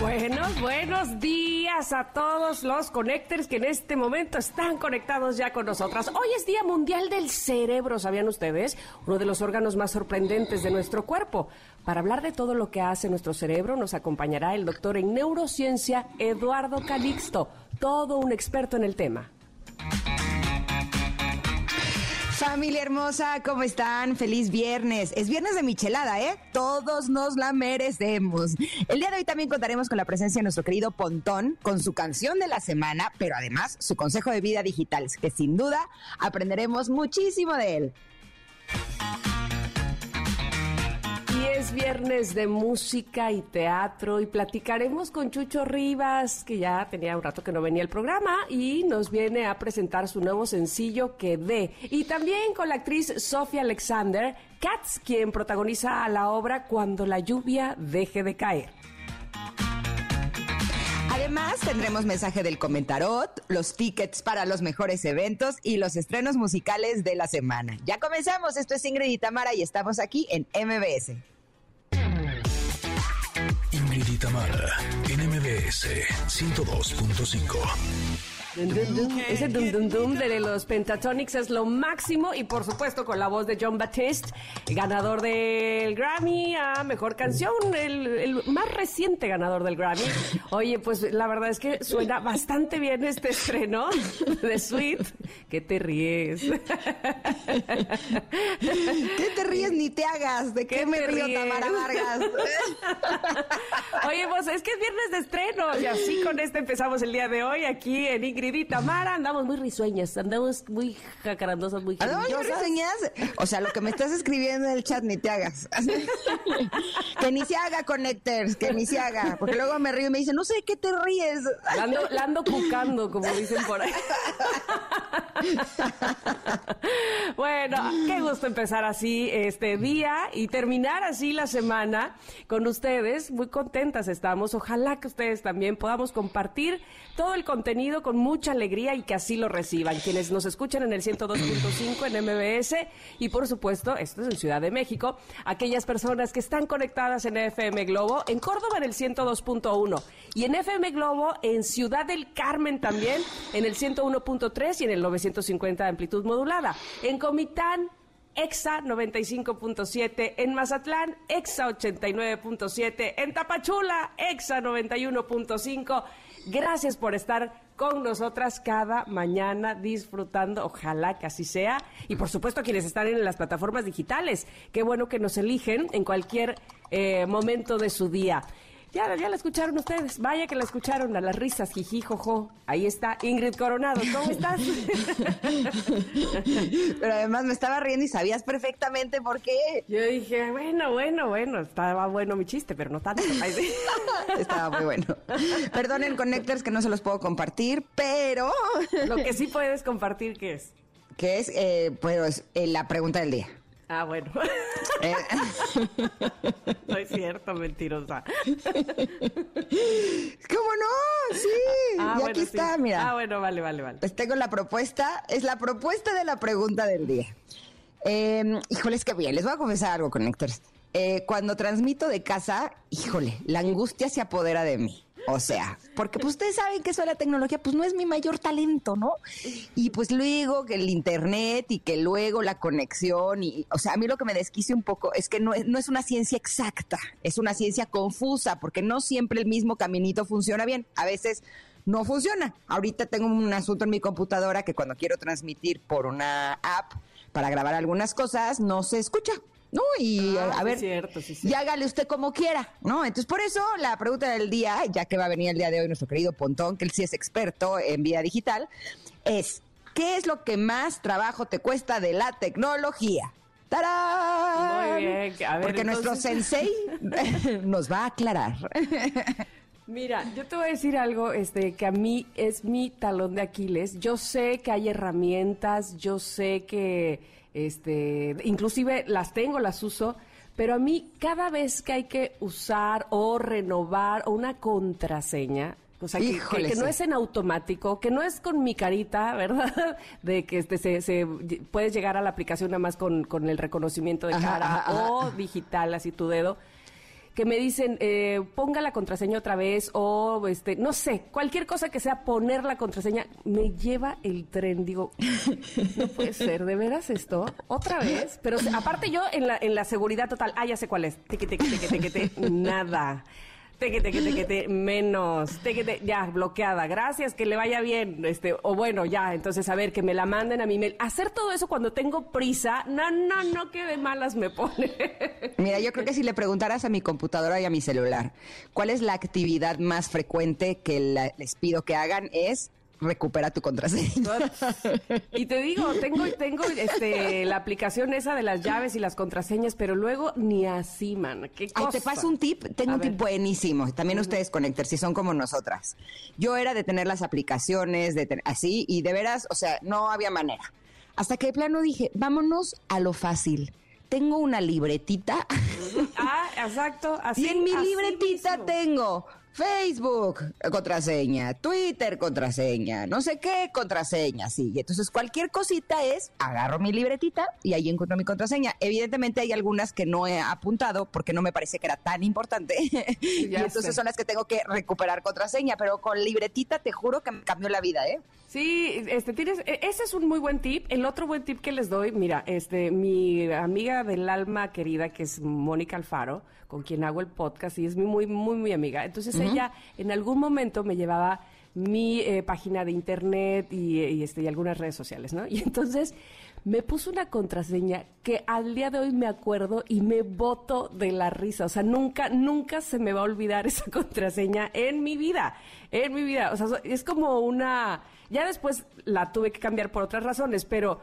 Buenos, buenos días a todos los connectors que en este momento están conectados ya con nosotras. Hoy es Día Mundial del Cerebro, ¿sabían ustedes? Uno de los órganos más sorprendentes de nuestro cuerpo. Para hablar de todo lo que hace nuestro cerebro nos acompañará el doctor en neurociencia Eduardo Calixto, todo un experto en el tema. Familia hermosa, ¿cómo están? Feliz viernes. Es viernes de michelada, ¿eh? Todos nos la merecemos. El día de hoy también contaremos con la presencia de nuestro querido Pontón, con su canción de la semana, pero además su consejo de vida digital, que sin duda aprenderemos muchísimo de él. Viernes de música y teatro y platicaremos con Chucho Rivas, que ya tenía un rato que no venía al programa y nos viene a presentar su nuevo sencillo que dé. Y también con la actriz Sofía Alexander, Katz, quien protagoniza la obra Cuando la lluvia deje de caer. Además, tendremos mensaje del comentarot, los tickets para los mejores eventos y los estrenos musicales de la semana. Ya comenzamos, esto es Ingrid y Tamara y estamos aquí en MBS. Ingrid y Tamara, en MBS 102.5. Dun, dun, dun. Ese dum dum dum de los Pentatonics es lo máximo y por supuesto con la voz de John Batiste, ganador del Grammy a Mejor Canción, el, el más reciente ganador del Grammy. Oye, pues la verdad es que suena bastante bien este estreno de Sweet. ¿Qué te ríes? ¿Qué te ríes ni te hagas? ¿De qué, ¿Qué me río, ríes? Tamara Vargas? Oye, pues es que es viernes de estreno y así con este empezamos el día de hoy aquí en Ingrid y Tamara. Andamos muy risueñas, andamos muy jacarandosas, muy ¿A dónde geniosas. reseñas? O sea, lo que me estás escribiendo en el chat ni te hagas. que ni se haga, Connectors, que ni se haga. Porque luego me río y me dicen, no sé de qué te ríes. La ando, la ando cucando, como dicen por ahí. bueno, qué gusto empezar así este día y terminar así la semana con ustedes. Muy contentas estamos. Ojalá que ustedes también podamos compartir todo el contenido con mucha alegría y que así lo reciban. Quienes nos escuchan en el 102.5 en MBS y por supuesto, esto es en Ciudad de México, aquellas personas que están conectadas en FM Globo, en Córdoba en el 102.1 y en FM Globo en Ciudad del Carmen también en el 101.3 y en el 950 de amplitud modulada. En Comitán EXA 95.7, en Mazatlán, EXA 89.7, en Tapachula, EXA 91.5. Gracias por estar con nosotras cada mañana disfrutando, ojalá que así sea. Y por supuesto quienes están en las plataformas digitales, qué bueno que nos eligen en cualquier eh, momento de su día. Ya, ya la escucharon ustedes, vaya que la escucharon a las risas, jiji, jojo. Ahí está Ingrid Coronado, ¿cómo estás? Pero además me estaba riendo y sabías perfectamente por qué. Yo dije, bueno, bueno, bueno, estaba bueno mi chiste, pero no tanto. Estaba muy bueno. Perdonen, Connectors, que no se los puedo compartir, pero... Lo que sí puedes compartir, ¿qué es? que es, eh, pues, eh, la pregunta del día. Ah, bueno. Eh, no es cierto, mentirosa. ¿Cómo no? Sí. Ah, y bueno, aquí sí. está, mira. Ah, bueno, vale, vale, vale. Pues tengo la propuesta, es la propuesta de la pregunta del día. Eh, híjoles, que bien, les voy a confesar algo, Connectors. Eh, cuando transmito de casa, híjole, la angustia se apodera de mí. O sea, porque pues ustedes saben que eso de la tecnología, pues no es mi mayor talento, ¿no? Y pues luego que el internet y que luego la conexión y, o sea, a mí lo que me desquicia un poco es que no es, no es una ciencia exacta, es una ciencia confusa, porque no siempre el mismo caminito funciona bien. A veces no funciona. Ahorita tengo un asunto en mi computadora que cuando quiero transmitir por una app para grabar algunas cosas, no se escucha. ¿No? Y Ah, a ver, cierto, sí y hágale usted como quiera, ¿no? Entonces, por eso la pregunta del día, ya que va a venir el día de hoy nuestro querido Pontón, que él sí es experto en vida digital, es, ¿qué es lo que más trabajo te cuesta de la tecnología? ¡Tarán! Muy bien, a ver, Porque nuestro sensei nos va a aclarar. Mira, yo te voy a decir algo este, que a mí es mi talón de Aquiles. Yo sé que hay herramientas, yo sé que este, inclusive las tengo, las uso, pero a mí cada vez que hay que usar o renovar una contraseña, O sea, que, que, no es en automático, que no es con mi carita, ¿verdad? De que este, se, se puedes llegar a la aplicación nada más con, con el reconocimiento de cara o digital, así tu dedo que me dicen eh, ponga la contraseña otra vez o este no sé cualquier cosa que sea poner la contraseña me lleva el tren. Digo no puede ser de veras esto otra vez. Pero aparte yo en la en la seguridad total ah ya sé cuál es. Nada tequete, tequete, tequete, menos, tequete, ya, bloqueada, gracias, que le vaya bien, este, o bueno, ya, entonces, a ver, que me la manden a mi mail. Hacer todo eso cuando tengo prisa, no, no, no, que de malas me pone. Mira, yo creo que si le preguntaras a mi computadora y a mi celular, ¿cuál es la actividad más frecuente que les pido que hagan? Es recupera tu contraseña. Y te digo, tengo, tengo este, la aplicación esa de las llaves y las contraseñas, pero luego ni así, man. ¿Qué te paso un tip, tengo un tip buenísimo. También ustedes conectar si son como nosotras. Yo era de tener las aplicaciones, de así, y de veras, o sea, no había manera. Hasta que de plano dije, vámonos a lo fácil tengo una libretita. Ah, exacto. Así, y en mi libretita tengo Facebook, contraseña, Twitter, contraseña, no sé qué, contraseña, sí. Y entonces cualquier cosita es, agarro mi libretita y ahí encuentro mi contraseña. Evidentemente hay algunas que no he apuntado porque no me parece que era tan importante. y entonces son las que tengo que recuperar contraseña, pero con libretita te juro que me cambió la vida, ¿eh? Sí, este tienes, e, ese es un muy buen tip. El otro buen tip que les doy, mira, este, mi amiga del alma querida, que es Mónica Alfaro, con quien hago el podcast, y es mi muy, muy, muy amiga. Entonces ella en algún momento me llevaba mi eh, página de internet y, y, este, y algunas redes sociales, ¿no? Y entonces me puso una contraseña que al día de hoy me acuerdo y me voto de la risa. O sea, nunca, nunca se me va a olvidar esa contraseña en mi vida, en mi vida. O sea, es como una ya después la tuve que cambiar por otras razones, pero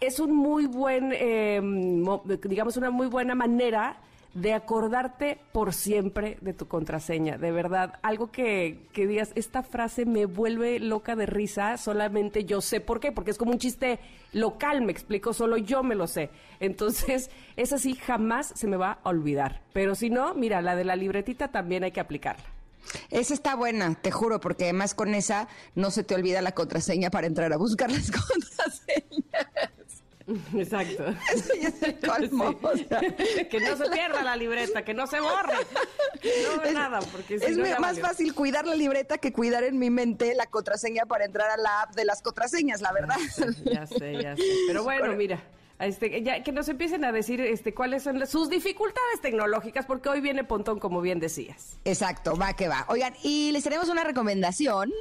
es un muy buen, em, digamos, una muy buena manera de acordarte por siempre de tu contraseña. De verdad, algo que, que, digas, esta frase me vuelve loca de risa, solamente yo sé por qué, porque es como un chiste local, me explico, solo yo me lo sé. Entonces, esa sí jamás se me va a olvidar. Pero si no, mira, la de la libretita también hay que aplicarla. Esa está buena, te juro, porque además con esa no se te olvida la contraseña para entrar a buscar las contraseñas. Exacto. es el colmo. que no se pierda la libreta, que no se borre. No es, nada, porque es más fácil cuidar la libreta que cuidar en mi mente la contraseña para entrar a la app de las contraseñas, la verdad. Ya sé, ya sé. Pero bueno, mira. Este, ya, que nos empiecen a decir este, cuáles son sus dificultades tecnológicas, porque hoy viene Pontón, como bien decías. Exacto, va que va. Oigan, y les tenemos una recomendación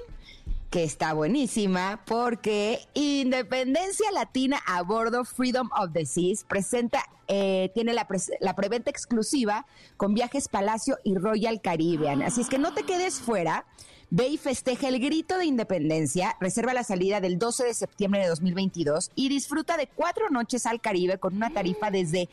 que está buenísima porque Independencia Latina a bordo Freedom of the Seas presenta, eh, tiene la, la preventa exclusiva con Viajes Palacio y Royal Caribbean. Así es que no te quedes fuera. Ve festeja el grito de independencia, reserva la salida del 12 de septiembre de 2022 y disfruta de cuatro noches al Caribe con una tarifa desde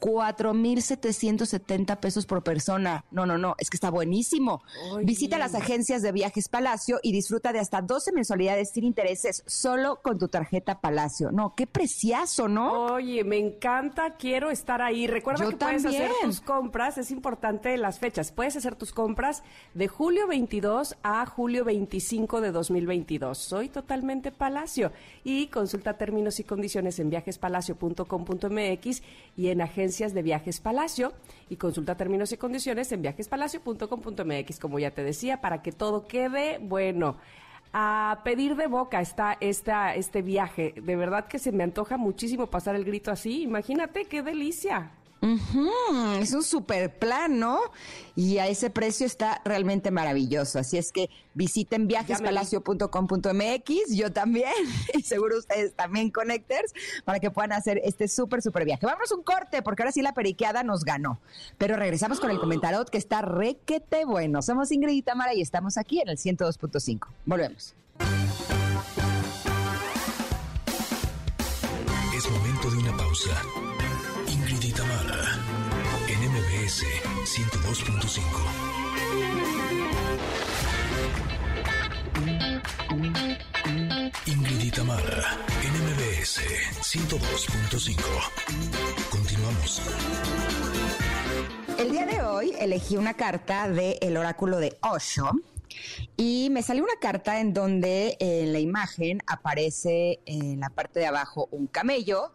4.770 pesos por persona. No, no, no, es que está buenísimo. Visita las agencias de viajes Palacio y disfruta de hasta 12 mensualidades sin intereses solo con tu tarjeta Palacio. No, qué preciazo, ¿no? Oye, me encanta, quiero estar ahí. Recuerda que puedes hacer tus compras, es importante las fechas. Puedes hacer tus compras de julio 22 a julio 25 de 2022. Soy totalmente Palacio y consulta términos y condiciones en viajespalacio.com.mx y en agencias de Viajes Palacio y consulta términos y condiciones en viajespalacio.com.mx, como ya te decía, para que todo quede bueno. A pedir de boca está esta, este viaje. De verdad que se me antoja muchísimo pasar el grito así. Imagínate qué delicia. Es un super plan, ¿no? Y a ese precio está realmente maravilloso. Así es que visiten viajespalacio.com.mx, yo también, y seguro ustedes también, Connectors, para que puedan hacer este súper, súper viaje. Vamos un corte, porque ahora sí la periqueada nos ganó. Pero regresamos con el comentarot que está requete bueno. Somos Ingrid y Tamara y estamos aquí en el 102.5. Volvemos. Es momento de una pausa. 102.5. Ingrid Mara, NMBS 102.5. Continuamos. El día de hoy elegí una carta del el oráculo de Osho Y me salió una carta en donde en la imagen aparece en la parte de abajo un camello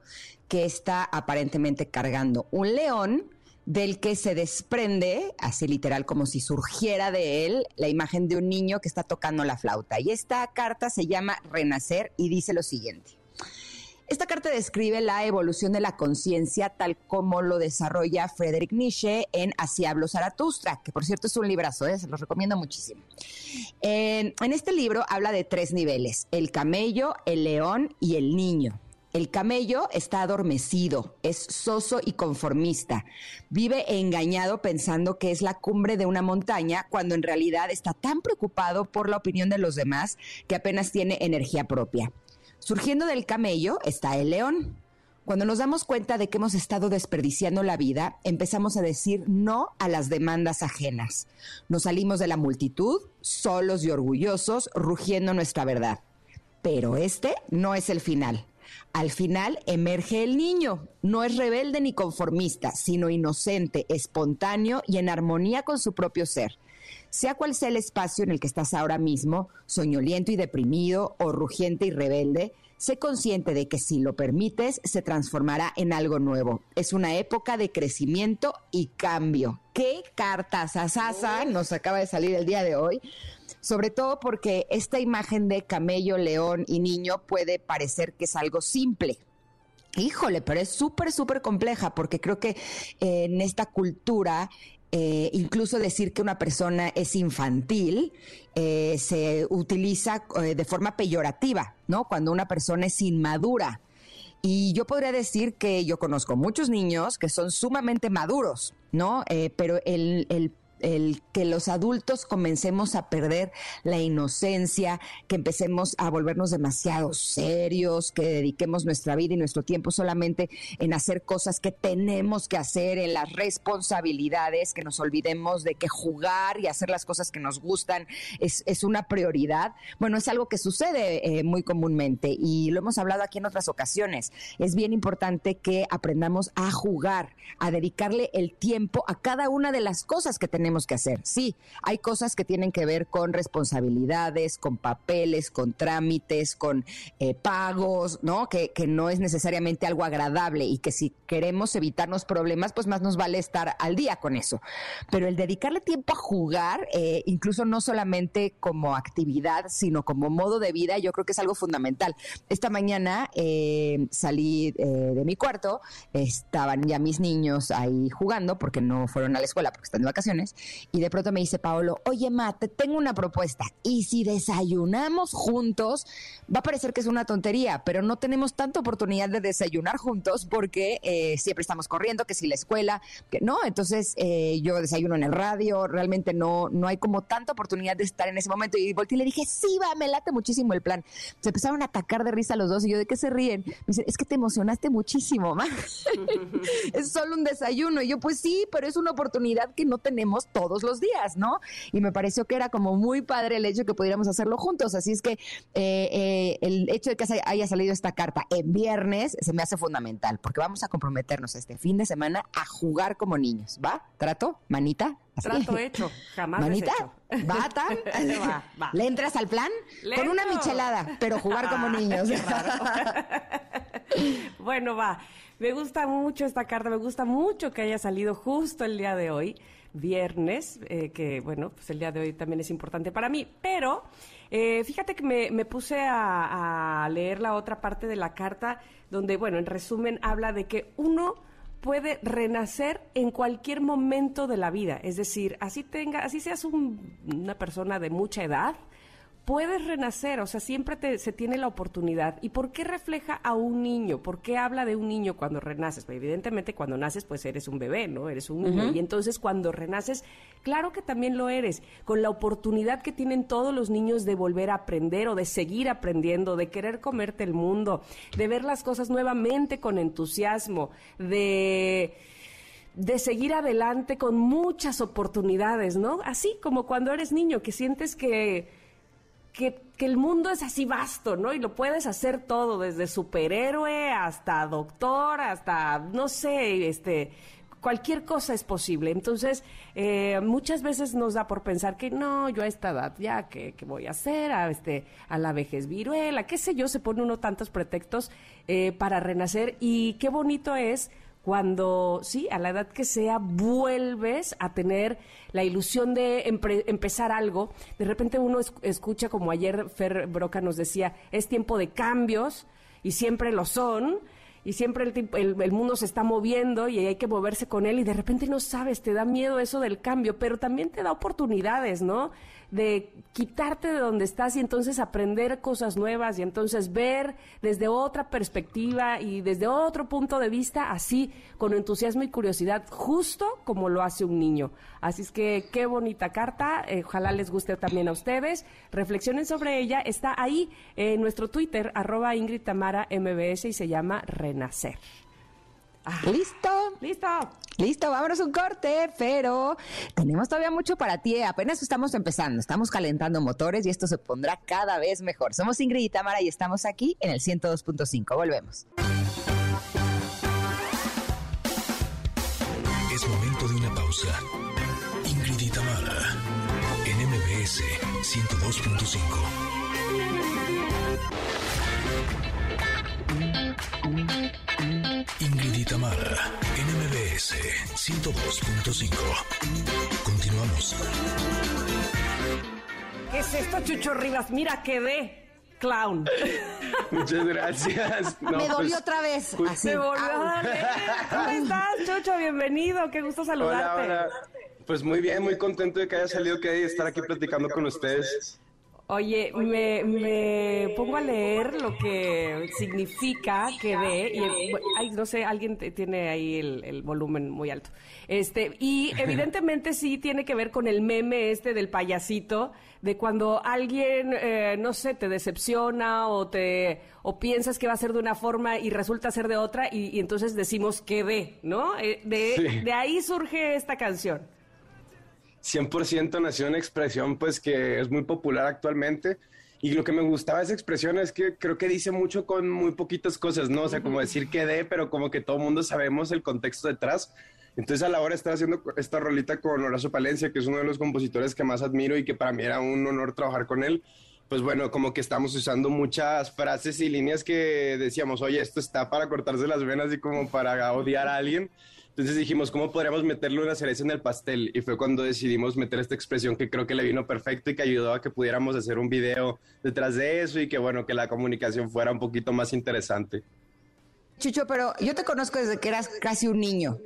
que está aparentemente cargando un león del que se desprende, así literal como si surgiera de él, la imagen de un niño que está tocando la flauta. Y esta carta se llama Renacer y dice lo siguiente. Esta carta describe la evolución de la conciencia tal como lo desarrolla Friedrich Nietzsche en Así hablo Zaratustra, que por cierto es un librazo, ¿eh? se los recomiendo muchísimo. En, en este libro habla de tres niveles, el camello, el león y el niño. El camello está adormecido, es soso y conformista. Vive engañado pensando que es la cumbre de una montaña cuando en realidad está tan preocupado por la opinión de los demás que apenas tiene energía propia. Surgiendo del camello está el león. Cuando nos damos cuenta de que hemos estado desperdiciando la vida, empezamos a decir no a las demandas ajenas. Nos salimos de la multitud, solos y orgullosos, rugiendo nuestra verdad. Pero este no es el final. Al final emerge el niño. No es rebelde ni conformista, sino inocente, espontáneo y en armonía con su propio ser. Sea cual sea el espacio en el que estás ahora mismo, soñoliento y deprimido o rugiente y rebelde, sé consciente de que si lo permites, se transformará en algo nuevo. Es una época de crecimiento y cambio. ¿Qué cartas asasa nos acaba de salir el día de hoy? Sobre todo porque esta imagen de camello, león y niño puede parecer que es algo simple, Híjole, pero es súper, súper compleja porque creo que eh, en esta cultura eh, incluso decir que una persona es infantil eh, se utiliza de forma peyorativa, ¿no? Cuando una persona es inmadura. Y yo podría decir que yo conozco muchos niños que son sumamente maduros, ¿no? pero el, el el que los adultos comencemos a perder la inocencia, que empecemos a volvernos demasiado serios, que dediquemos nuestra vida y nuestro tiempo solamente en hacer cosas que tenemos que hacer, en las responsabilidades, que nos olvidemos de que jugar y hacer las cosas que nos gustan es, una prioridad. Bueno, es algo que sucede eh, muy comúnmente y lo hemos hablado aquí en otras ocasiones. Es bien importante que aprendamos a jugar, a dedicarle el tiempo a cada una de las cosas que tenemos que hacer. Sí, hay cosas que tienen que ver con responsabilidades, con papeles, con trámites, con eh, pagos, ¿no? Que, que no es necesariamente algo agradable y que si queremos evitarnos problemas, pues más nos vale estar al día con eso. Pero el dedicarle tiempo a jugar, eh, incluso no solamente como actividad, sino como modo de vida, yo creo que es algo fundamental. Esta mañana eh, salí de mi cuarto, estaban ya mis niños ahí jugando porque no fueron a la escuela porque están de vacaciones y de pronto me dice Paolo, oye, Ma, te tengo una propuesta. Y si desayunamos juntos, va a parecer que es una tontería, pero no tenemos tanta oportunidad de desayunar juntos porque eh, siempre estamos corriendo, que si la escuela, que no, entonces eh, yo desayuno en el radio, realmente no, no hay como tanta oportunidad de estar en ese momento. Y volteé y le dije, sí, va, me late muchísimo el plan. Se empezaron a atacar de risa los dos y yo, ¿de qué se ríen? Me dice, es que te emocionaste muchísimo, ma. es solo un desayuno. Y yo, pues sí, pero es una oportunidad que no tenemos todos los días, ¿no? Y me pareció que era como muy padre el hecho de que pudiéramos hacerlo juntos. Así es que eh, eh, el hecho de que haya salido esta carta en viernes se me hace fundamental, porque vamos a comprometernos este fin de semana a jugar como niños, ¿va? ¿Trato? ¿Manita? Trato hecho, jamás ¿Manita? Hecho. ¿Bata? ¿Le entras al plan? Con una michelada, pero jugar como niños. bueno, va. Me gusta mucho esta carta, me gusta mucho que haya salido justo el día de hoy viernes, eh, que bueno, pues el día de hoy también es importante para mí, pero eh, fíjate que me, puse a, a, leer la otra parte de la carta, donde, bueno, en resumen habla de que uno puede renacer en cualquier momento de la vida, es decir, así tenga, así seas una persona de mucha edad, puedes renacer, o sea, siempre se tiene la oportunidad. ¿Y por qué refleja a un niño? ¿Por qué habla de un niño cuando renaces? Pues evidentemente cuando naces, pues eres un bebé, ¿no? Eres un niño. Y entonces cuando renaces, claro que también lo eres, con la oportunidad que tienen todos los niños de volver a aprender o de seguir aprendiendo, de querer comerte el mundo, de ver las cosas nuevamente con entusiasmo, de de seguir adelante con muchas oportunidades, ¿no? Así como cuando eres niño, que sientes que que, el mundo es así vasto, ¿no? Y lo puedes hacer todo, desde superhéroe hasta doctor, hasta, no sé, este, cualquier cosa es posible. Entonces, eh, muchas veces nos da por pensar que no, yo a esta edad ya, ¿qué, voy a hacer? A, este, a la vejez viruela, qué sé yo, se pone uno tantos pretextos eh, para renacer y qué bonito es cuando, sí, a la edad que sea, vuelves a tener la ilusión de empezar algo. De repente uno escucha, como ayer Fer Broca nos decía, es tiempo de cambios y siempre lo son y siempre el, el, mundo se está moviendo y hay que moverse con él y de repente no sabes, te da miedo eso del cambio, pero también te da oportunidades, ¿no? De quitarte de donde estás y entonces aprender cosas nuevas y entonces ver desde otra perspectiva y desde otro punto de vista, así, con entusiasmo y curiosidad, justo como lo hace un niño. Así es que qué bonita carta, eh, ojalá les guste también a ustedes, reflexionen sobre ella, está ahí en nuestro Twitter, arroba Ingrid Tamara MBS y se llama Renacer. Ah. ¿Listo? Listo. Listo, vámonos un corte, pero tenemos todavía mucho para ti. ¿eh? Apenas estamos empezando, estamos calentando motores y esto se pondrá cada vez mejor. Somos Ingrid y Tamara y estamos aquí en el 102.5. Volvemos. Es momento de una pausa. Ingrid y Tamara en MBS 102.5. Ingrid Itamara, NMBS 102.5. Continuamos. ¿Qué es esto, Chucho Rivas? Mira, quedé clown. Muchas gracias. Me dolió pues, otra vez. Se volvió a ¿Cómo estás, Chucho? Bienvenido. Qué gusto saludarte. Hola, hola. Pues muy bien, muy contento de que haya salido que y estar aquí platicando con ustedes. Oye, me, me, pongo a leer lo que significa que ve, y ay, no sé, alguien tiene ahí el, volumen muy alto. Este, y evidentemente sí tiene que ver con el meme este del payasito, de cuando alguien, eh, no sé, te decepciona o te, o piensas que va a ser de una forma y resulta ser de otra, y, entonces decimos que ve, ¿no? Eh, de, de ahí surge esta canción. 100% nació una expresión pues que es muy popular actualmente y lo que me gustaba de esa expresión es que creo que dice mucho con muy poquitas cosas, ¿no? O sea, como decir que de, pero como que todo mundo sabemos el contexto detrás. Entonces a la hora de estar haciendo esta rolita con Horacio Palencia, que es uno de los compositores que más admiro y que para mí era un honor trabajar con él, pues bueno, como que estamos usando muchas frases y líneas que decíamos, oye, esto está para cortarse las venas y como para odiar a alguien. Entonces dijimos, ¿cómo podríamos meterle una cereza en el pastel? Y fue cuando decidimos meter esta expresión que creo que le vino perfecto y que ayudó a que pudiéramos hacer un video detrás de eso y que bueno, que la comunicación fuera un poquito más interesante. Chucho, pero yo te conozco desde que eras casi un niño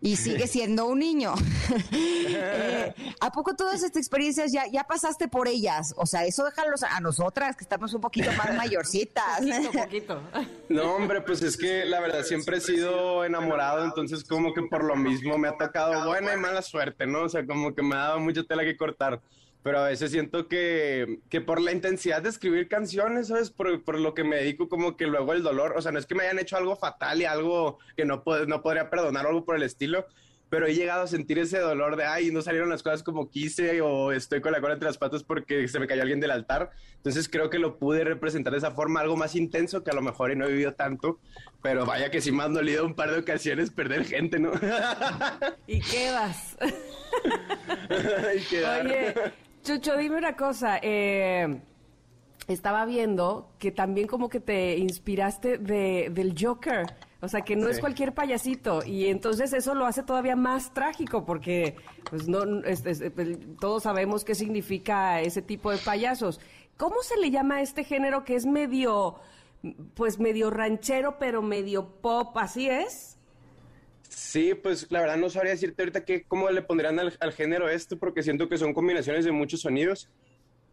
y sigue siendo un niño. Eh, ¿A poco todas estas experiencias ya, ya pasaste por ellas? O sea, eso déjalo a nosotras, que estamos un poquito más mayorcitas. Un poquito. No, hombre, pues es que la verdad siempre he sido enamorado, entonces como que por lo mismo me ha tocado buena y mala suerte, ¿no? O sea, como que me ha dado mucha tela que cortar pero a veces siento que, que, por la intensidad de escribir canciones, ¿sabes? Por, por, lo que me dedico, como que luego el dolor, o sea, no es que me hayan hecho algo fatal y algo que no, no podría perdonar o algo por el estilo, pero he llegado a sentir ese dolor de, ay, no salieron las cosas como quise o estoy con la cola entre las patas porque se me cayó alguien del altar. Entonces creo que lo pude representar de esa forma, algo más intenso que a lo mejor y no he vivido tanto, pero vaya que sí me han dolido un par de ocasiones perder gente, ¿no? y quedas. y Oye, Chucho, dime una cosa. Eh, estaba viendo que también como que te inspiraste de, del Joker. O sea, que no es cualquier payasito. Y entonces eso lo hace todavía más trágico porque pues no todos sabemos qué significa ese tipo de payasos. ¿Cómo se le llama a este género que es medio, pues medio ranchero, pero medio pop? ¿Así es? Sí, pues la verdad no sabría decirte ahorita que, cómo le pondrían al, género esto, porque siento que son combinaciones de muchos sonidos,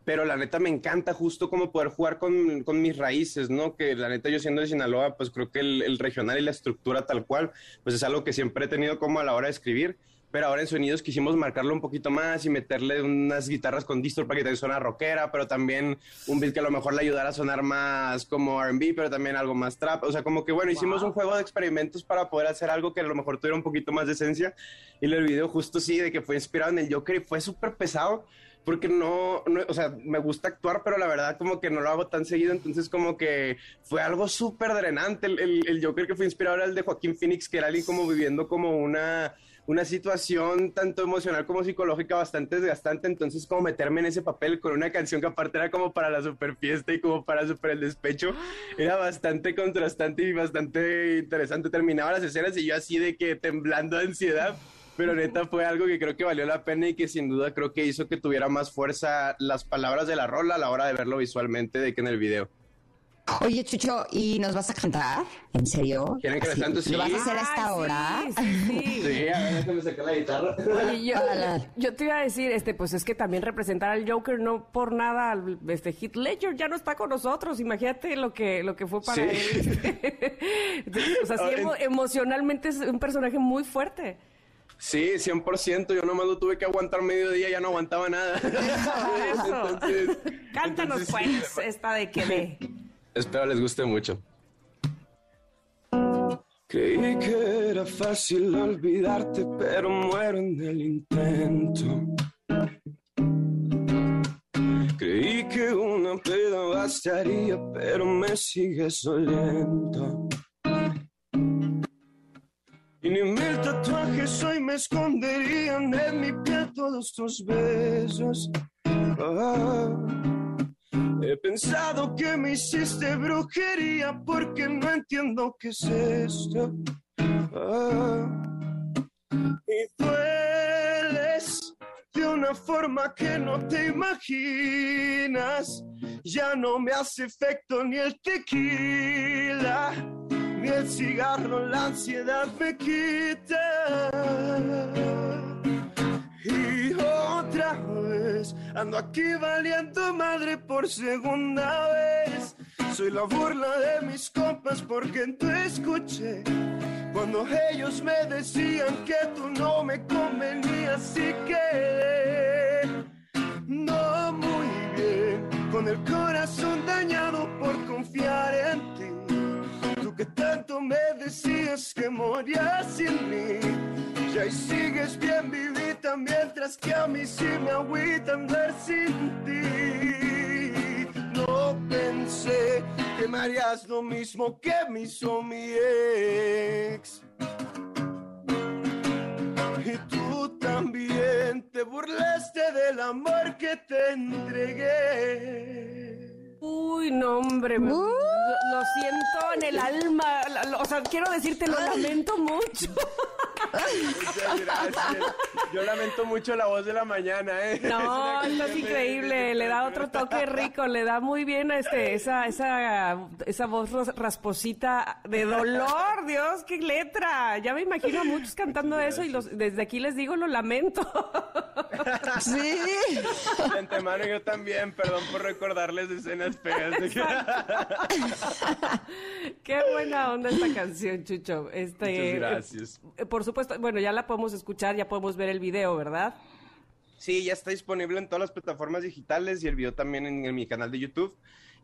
pero la neta me encanta justo como poder jugar con, con mis raíces, ¿no? Que la neta yo siendo de Sinaloa, pues creo que el, el, regional y la estructura tal cual, pues es algo que siempre he tenido como a la hora de escribir pero ahora en sonidos quisimos marcarlo un poquito más y meterle unas guitarras con distor para que te suene rockera, pero también un beat que a lo mejor le ayudara a sonar más como R&B, pero también algo más trap, o sea, como que bueno, hicimos un juego de experimentos para poder hacer algo que a lo mejor tuviera un poquito más de esencia. Y el video justo sí, de que fue inspirado en el Joker y fue súper pesado, porque no, no, o sea, me gusta actuar, pero la verdad como que no lo hago tan seguido, entonces como que fue algo súper drenante. El, el, el, Joker que fue inspirado era el de Joaquín Phoenix, que era alguien como viviendo como una una situación tanto emocional como psicológica bastante desgastante, entonces como meterme en ese papel con una canción que aparte era como para la super fiesta y como para super el despecho, era bastante contrastante y bastante interesante. Terminaba las escenas y yo así de que temblando de ansiedad, pero neta fue algo que creo que valió la pena y que sin duda creo que hizo que tuviera más fuerza las palabras de la rola a la hora de verlo visualmente de que en el video. Oye, Chucho, ¿y nos vas a cantar? ¿En serio? ¿Quieren que cante? Sí. ¿Lo vas a hacer a esta hora? Sí, sí. Sí, a ver, déjame sacar la guitarra. Oye, yo, yo te iba a decir, este, pues es que también representar al Joker no por nada, al- este Heath Ledger ya no está con nosotros. Imagínate lo que lo que fue para Sí. él. o sea, sí, emo- emocionalmente es un personaje muy fuerte. Sí, 100%. Yo nomás lo tuve que aguantar medio día, ya no aguantaba nada. Eso. Entonces, Cántanos entonces, pues esta de que ve. Espero les guste mucho. Creí que era fácil olvidarte, pero muero en el intento. Creí que una peda bastaría, pero me sigues doliendo. Y ni mil tatuajes hoy me esconderían en mi piel todos tus besos. Ah. He pensado que me hiciste brujería porque no entiendo qué es esto. Ah. Y dueles de una forma que no te imaginas. Ya no me hace efecto ni el tequila, ni el cigarro, la ansiedad me quita. Y otra vez ando aquí valiendo madre por segunda vez. Soy la burla de mis compas porque tú escuché cuando ellos me decían que tú no me convenías y que no muy bien con el corazón dañado por confiar en ti. Tú que tanto me decías que morías sin mí. Y sigues bien vivita mientras que a mí sí me agüita andar sin ti. No pensé que me harías lo mismo que me hizo mi ex. Y tú también te burlaste del amor que te entregué. Uy, no, hombre, me- Uh. lo, lo siento en el alma. la- lo- o sea, quiero decirte, lo lamento mucho. Muchas gracias. Yo lamento mucho la voz de la mañana, ¿eh? No, Es es increíble, le da otro toque rico, le da muy bien este, esa, esa, esa voz ras- rasposita de dolor, Dios, qué letra. Ya me imagino a muchos cantando eso y los, desde aquí les digo, lo lamento. Sí. De antemano yo también, perdón por recordarles escenas feas. de que- Qué buena onda esta canción, Chucho. Este, Muchas gracias. eh, por supuesto, bueno, ya la podemos escuchar, ya podemos ver el video, ¿verdad? Sí, ya está disponible en todas las plataformas digitales y el video también en, en mi canal de YouTube.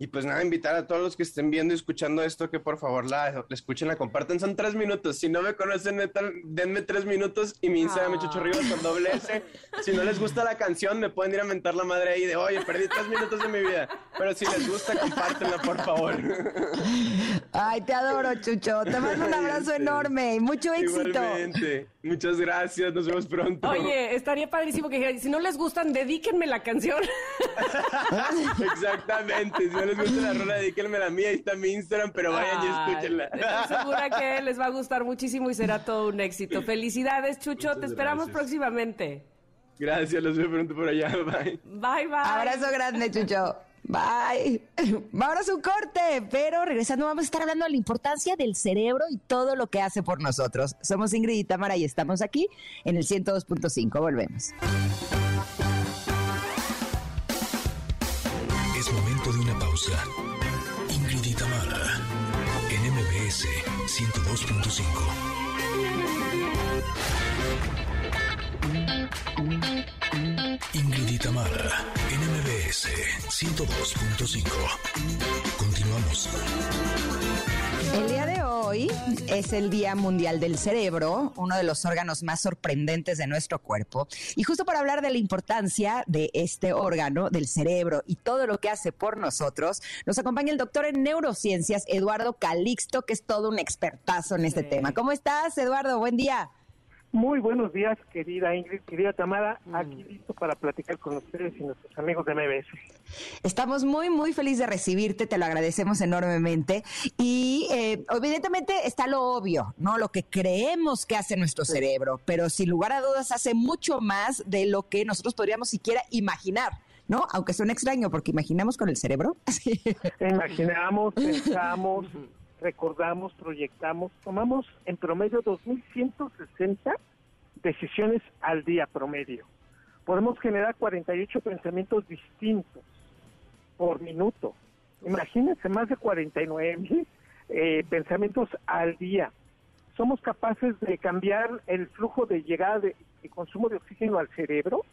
Y pues nada, invitar a todos los que estén viendo y escuchando esto que por favor la, la escuchen, la compartan. Son tres minutos. Si no me conocen, neta, denme tres minutos y mi Instagram Ah. Chucho Rivas con doble S. Si no les gusta la canción, me pueden ir a mentar la madre ahí de, oye, perdí tres minutos de mi vida. Pero si les gusta, compártenla, por favor. Ay, te adoro, Chucho. Te mando un abrazo enorme y mucho éxito. Igualmente. Muchas gracias. Nos vemos pronto. Oye, estaría padrísimo que dijeran, si no les gustan, dedíquenme la canción. Exactamente. Si no les gusta la rola, dedíquenme la mía. Ahí está mi Instagram, pero vayan y escúchenla. Estoy segura que les va a gustar muchísimo y será todo un éxito. Felicidades, Chucho. Muchas Te esperamos gracias. próximamente. Gracias, los veo pronto por allá. Bye. Bye, bye. Abrazo grande, Chucho. Bye. Vámonos a un corte, pero regresando vamos a estar hablando de la importancia del cerebro y todo lo que hace por nosotros. Somos Ingrid y Tamara y estamos aquí en el 102.5. Volvemos. Ingrid y Tamara, en MBS 102.5. Continuamos. El día de hoy es el Día Mundial del Cerebro, uno de los órganos más sorprendentes de nuestro cuerpo. Y justo para hablar de la importancia de este órgano, del cerebro y todo lo que hace por nosotros, nos acompaña el doctor en neurociencias, Eduardo Calixto, que es todo un expertazo en este Sí. tema. ¿Cómo estás, Eduardo? Buen día. Muy buenos días, querida Ingrid, querida Tamara, mm. aquí listo para platicar con ustedes y nuestros amigos de MBS. Estamos muy, muy felices de recibirte, te lo agradecemos enormemente. Y eh, evidentemente está lo obvio, ¿no? Lo que creemos que hace nuestro cerebro, pero sin lugar a dudas hace mucho más de lo que nosotros podríamos siquiera imaginar. ¿no? Aunque suene extraño, porque imaginamos con el cerebro. Imaginamos, pensamos, recordamos, proyectamos, tomamos en promedio 2.160 decisiones al día promedio. Podemos generar 48 pensamientos distintos por minuto. Imagínense más de 49 mil eh, pensamientos al día. Somos capaces de cambiar el flujo de llegada de, de consumo de oxígeno al cerebro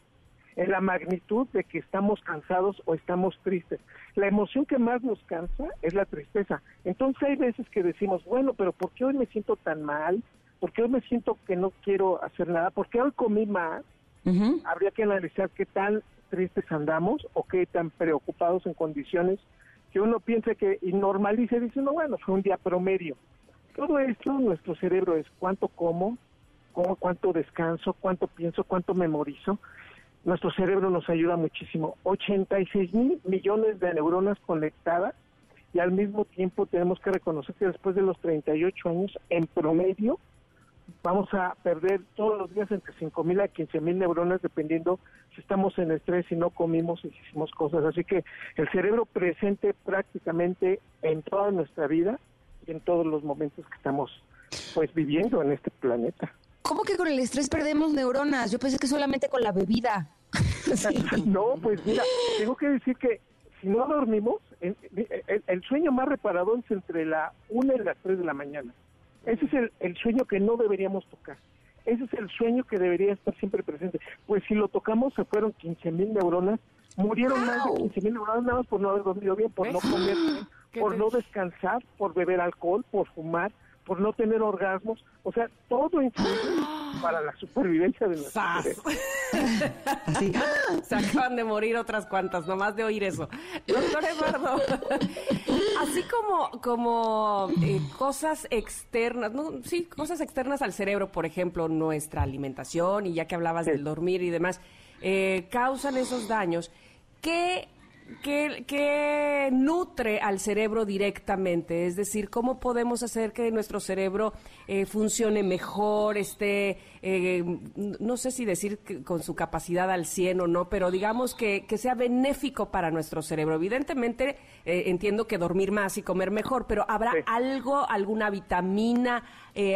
en la magnitud de que estamos cansados o estamos tristes. La emoción que más nos cansa es la tristeza. Entonces hay veces que decimos, bueno, pero ¿por qué hoy me siento tan mal? ¿Por qué hoy me siento que no quiero hacer nada? ¿Por qué hoy comí más? Habría que analizar qué tan tristes andamos o qué tan preocupados en condiciones que uno piensa que y normalice diciendo, bueno, fue un día promedio. Todo esto, nuestro cerebro es cuánto como, cuánto descanso, cuánto pienso, cuánto memorizo nuestro cerebro nos ayuda muchísimo. 86 mil millones de neuronas conectadas y al mismo tiempo tenemos que reconocer que después de los 38 años, en promedio, vamos a perder todos los días entre 5 mil a 15 mil neuronas dependiendo si estamos en estrés, si no comimos, si hicimos cosas. Así que el cerebro presente prácticamente en toda nuestra vida y en todos los momentos que estamos pues viviendo en este planeta. ¿Cómo que con el estrés perdemos neuronas? Yo pensé que solamente con la bebida. no, pues mira, tengo que decir que si no dormimos, el, sueño más reparador es entre la 1 y las 3 de la mañana. Ese es el, sueño que no deberíamos tocar. Ese es el sueño que debería estar siempre presente. Pues si lo tocamos, se fueron 15 mil neuronas. Murieron más de 15 mil neuronas nada más por no haber dormido bien, por no comer bien, por no descansar, por beber alcohol, por fumar, por no tener orgasmos. O sea, todo influye para la supervivencia de nuestro sí. Se acaban de morir otras cuantas, nomás de oír eso. Doctor Eduardo, así como, como eh, cosas externas, sí, cosas externas al cerebro, por ejemplo, nuestra alimentación, y ya que hablabas del dormir y demás, eh, causan esos daños. ¿Qué ¿Qué, nutre al cerebro directamente? Es decir, ¿cómo podemos hacer que nuestro cerebro eh, funcione mejor, esté, eh, no sé si decir con su capacidad al 100 o no, pero digamos que, sea benéfico para nuestro cerebro? Evidentemente, eh, entiendo que dormir más y comer mejor, pero ¿habrá algo, alguna vitamina,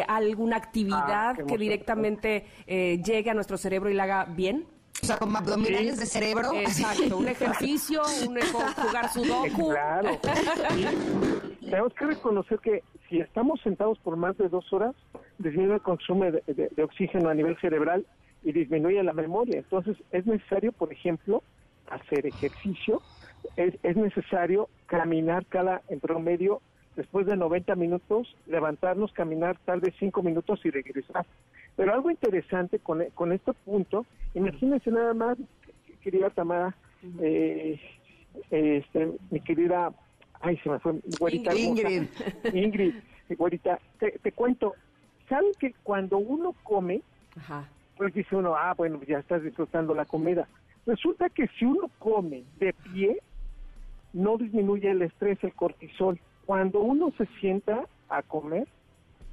alguna actividad ah, que directamente llegue a nuestro cerebro y la haga bien? O sea, como abdominales de cerebro. Exacto, un ejercicio, un jugar sudoku. Claro. tenemos que reconocer que si estamos sentados por más de dos horas, disminuye el consumo de, oxígeno a nivel cerebral y disminuye la memoria. Entonces, es necesario, por ejemplo, hacer ejercicio, es, es necesario caminar cada, en promedio, después de 90 minutos, levantarnos, caminar tal vez 5 minutos y regresar. Pero algo interesante con, con este punto, imagínense nada más, querida Tamara, eh, este, mi querida, ay, se me fue, güerita Ingrid. Ingrid, güerita, te, cuento, ¿saben que cuando uno come, pues dice uno, ah, bueno, ya estás disfrutando la comida. Resulta que si uno come de pie, no disminuye el estrés, el cortisol. Cuando uno se sienta a comer,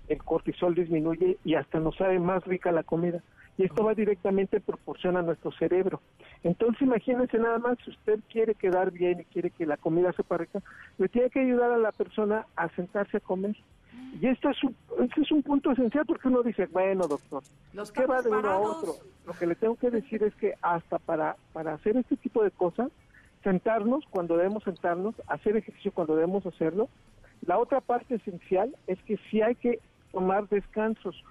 el cortisol disminuye y hasta nos sabe más rica la comida. Y esto va directamente proporciona a nuestro cerebro. Entonces imagínense nada más, si usted quiere quedar bien y quiere que la comida se rica, le tiene que ayudar a la persona a sentarse a comer. Y esto es un, este es un punto esencial porque uno dice, bueno, doctor, Los ¿qué va de uno a otro? Lo que le tengo que decir es que hasta para, para hacer este tipo de cosas, sentarnos cuando debemos sentarnos, hacer ejercicio cuando debemos hacerlo. La otra parte esencial es que si hay que tomar descansos.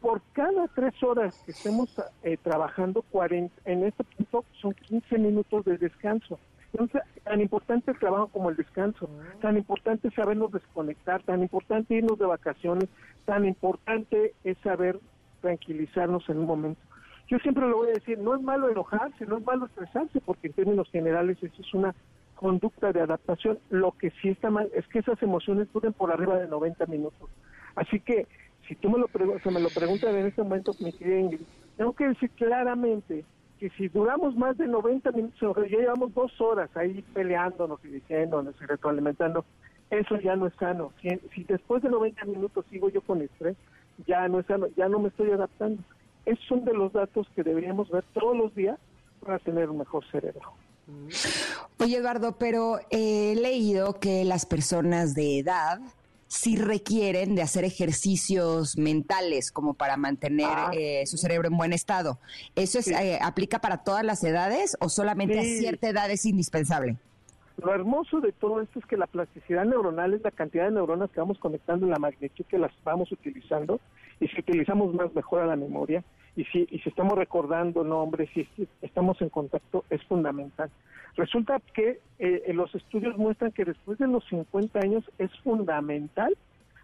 Por cada tres horas que estemos eh, trabajando, 40, en este punto son 15 minutos de descanso. Entonces, tan importante el trabajo como el descanso, tan importante sabernos desconectar, tan importante irnos de vacaciones, tan importante es saber tranquilizarnos en un momento. Yo siempre lo voy a decir, no es malo enojarse, no es malo estresarse, porque en términos generales eso es una conducta de adaptación. Lo que sí está mal es que esas emociones duren por arriba de 90 minutos. Así que si tú me lo, se me lo preguntas en este momento, mi querida Ingrid, tengo que decir claramente que si duramos más de 90 minutos, ya llevamos dos horas ahí peleándonos y diciéndonos y retroalimentando, eso ya no es sano. Si, si después de 90 minutos sigo yo con estrés, ya no es sano, ya no me estoy adaptando. Esos son de los datos que deberíamos ver todos los días para tener un mejor cerebro. Oye, Eduardo, pero he leído que las personas de edad sí requieren de hacer ejercicios mentales como para mantener ah. eh, su cerebro en buen estado. ¿Eso es, eh, aplica para todas las edades o solamente a cierta edad es indispensable? Lo hermoso de todo esto es que la plasticidad neuronal es la cantidad de neuronas que vamos conectando en la magnitud que las vamos utilizando y si utilizamos más mejora la memoria y si, y si estamos recordando nombres, si estamos en contacto, es fundamental. Resulta que eh, los estudios muestran que después de los 50 años es fundamental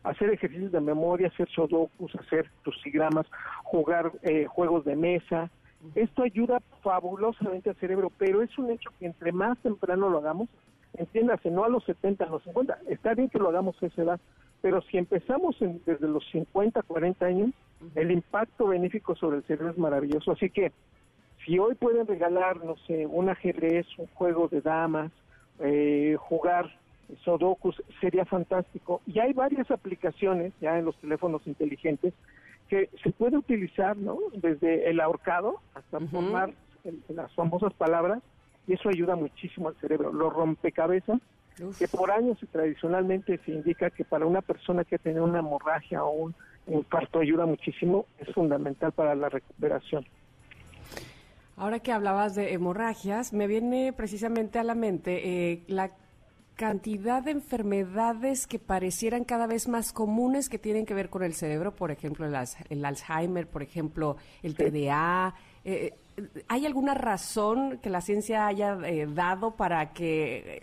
hacer ejercicios de memoria, hacer sudokus, hacer crucigramas, jugar eh, juegos de mesa. Esto ayuda fabulosamente al cerebro, pero es un hecho que entre más temprano lo hagamos, entiéndase, no a los 70, a los 50, está bien que lo hagamos a esa edad, pero si empezamos desde los 50, 40 años, el impacto benéfico sobre el cerebro es maravilloso. Así que si hoy pueden regalar, no sé, un ajedrez, un juego de damas, eh, jugar Sudokus, sería fantástico. Y hay varias aplicaciones ya en los teléfonos inteligentes que se puede utilizar, ¿no? Desde el ahorcado hasta formar las famosas palabras, y eso ayuda muchísimo al cerebro. Los rompecabezas, que por años y tradicionalmente se indica que para una persona que tiene una hemorragia o un infarto ayuda muchísimo, es fundamental para la recuperación. Ahora que hablabas de hemorragias, me viene precisamente a la mente eh, la cantidad de enfermedades que parecieran cada vez más comunes que tienen que ver con el cerebro, por ejemplo, el, Alzheimer, por ejemplo, el TDA. Eh, ¿Hay alguna razón que la ciencia haya eh, dado para que,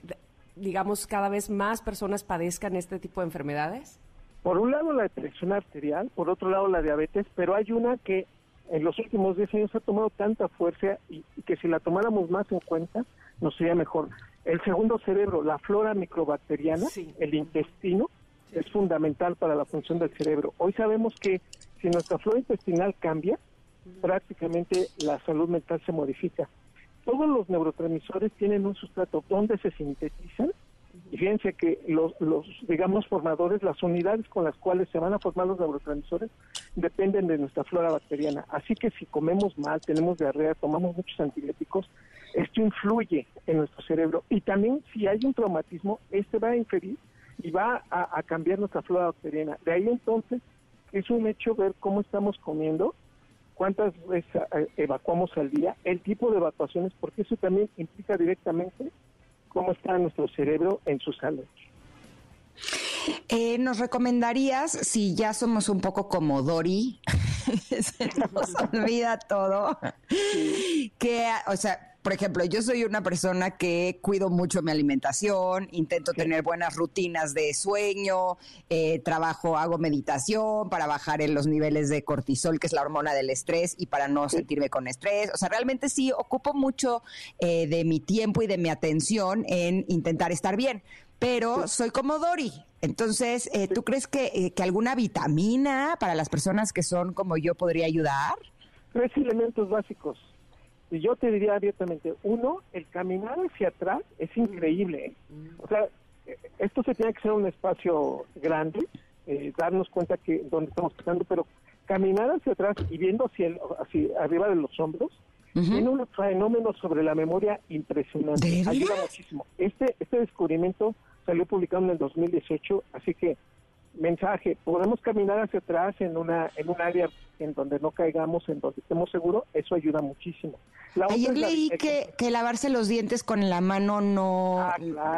digamos, cada vez más personas padezcan este tipo de enfermedades? Por un lado la presión arterial, por otro lado la diabetes, pero hay una que en los últimos 10 años ha tomado tanta fuerza y, que si la tomáramos más en cuenta nos sería mejor. El segundo cerebro, la flora microbacteriana, el intestino, es fundamental para la función del cerebro. Hoy sabemos que si nuestra flora intestinal cambia, prácticamente la salud mental se modifica. Todos los neurotransmisores tienen un sustrato donde se sintetizan y fíjense que los, los, digamos, formadores, las unidades con las cuales se van a formar los neurotransmisores, dependen de nuestra flora bacteriana. Así que si comemos mal, tenemos diarrea, tomamos muchos antibióticos, esto influye en nuestro cerebro. Y también si hay un traumatismo, este va a inferir y va a, a cambiar nuestra flora bacteriana. De ahí entonces es un hecho ver cómo estamos comiendo, cuántas veces eh, evacuamos al día, el tipo de evacuaciones, porque eso también implica directamente cómo está nuestro cerebro en su salud. Eh, ¿Nos recomendarías, si ya somos un poco como Dori, se nos olvida todo, que, o sea, por ejemplo, yo soy una persona que cuido mucho mi alimentación, intento tener buenas rutinas de sueño, eh, trabajo, hago meditación para bajar en los niveles de cortisol, que es la hormona del estrés, y para no sentirme con estrés. O sea, realmente sí ocupo mucho eh, de mi tiempo y de mi atención en intentar estar bien, pero soy como Dori. Entonces, eh, ¿tú crees que, que alguna vitamina para las personas que son como yo podría ayudar? Tres elementos básicos y yo te diría abiertamente, uno, el caminar hacia atrás es increíble. ¿eh? O sea, esto se tiene que ser un espacio grande, eh, darnos cuenta que donde estamos pasando, pero caminar hacia atrás y viendo hacia, hacia arriba de los hombros, tiene un fenómeno sobre la memoria impresionante. Ayuda muchísimo. Este, este descubrimiento salió publicado en el 2018, así que mensaje, podemos caminar hacia atrás en una en un área en donde no caigamos, en donde estemos seguros, eso ayuda muchísimo. Ayer leí que, que, lavarse los dientes con la mano no, ah,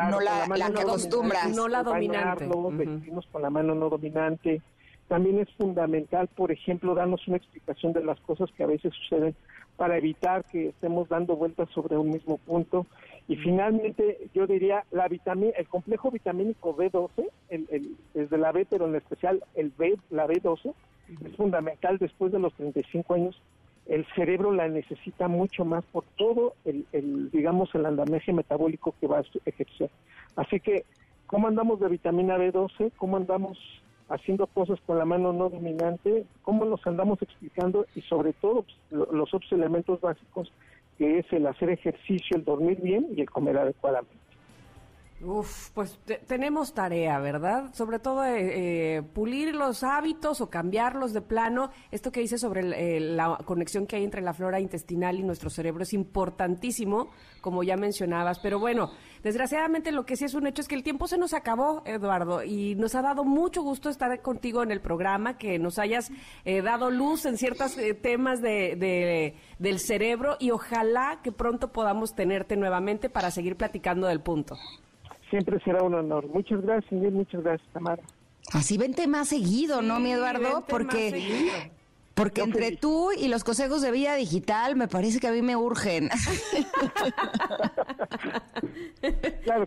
no la, la, que acostumbras. No la dominante. con la mano no dominante. También es fundamental, por ejemplo, darnos una explicación de las cosas que a veces suceden para evitar que estemos dando vueltas sobre un mismo punto. Y finalmente, yo diría, la vitamina, el complejo vitamínico B12, el, desde la B, pero en especial el B, la B12, es fundamental después de los 35 años. El cerebro la necesita mucho más por todo el, el digamos, el andamiaje metabólico que va a ejercer. Así que, ¿cómo andamos de vitamina B12? ¿Cómo andamos haciendo cosas con la mano no dominante, cómo nos andamos explicando y sobre todo pues, los otros elementos básicos que es el hacer ejercicio, el dormir bien y el comer adecuadamente. Uf, pues tenemos tarea, ¿verdad? Sobre todo eh, eh, pulir los hábitos o cambiarlos de plano. Esto que dice sobre eh, la conexión que hay entre la flora intestinal y nuestro cerebro es importantísimo, como ya mencionabas. Pero bueno, desgraciadamente lo que sí es un hecho es que el tiempo se nos acabó, Eduardo, y nos ha dado mucho gusto estar contigo en el programa, que nos hayas dado luz en ciertos temas de, del cerebro y ojalá que pronto podamos tenerte nuevamente para seguir platicando del punto. Siempre será un honor. Muchas gracias, Ingrid. Muchas gracias, Tamara. Así vente más seguido, ¿no, mi Eduardo? Porque... Porque entre tú y los consejos de vida digital me parece que a mí me urgen.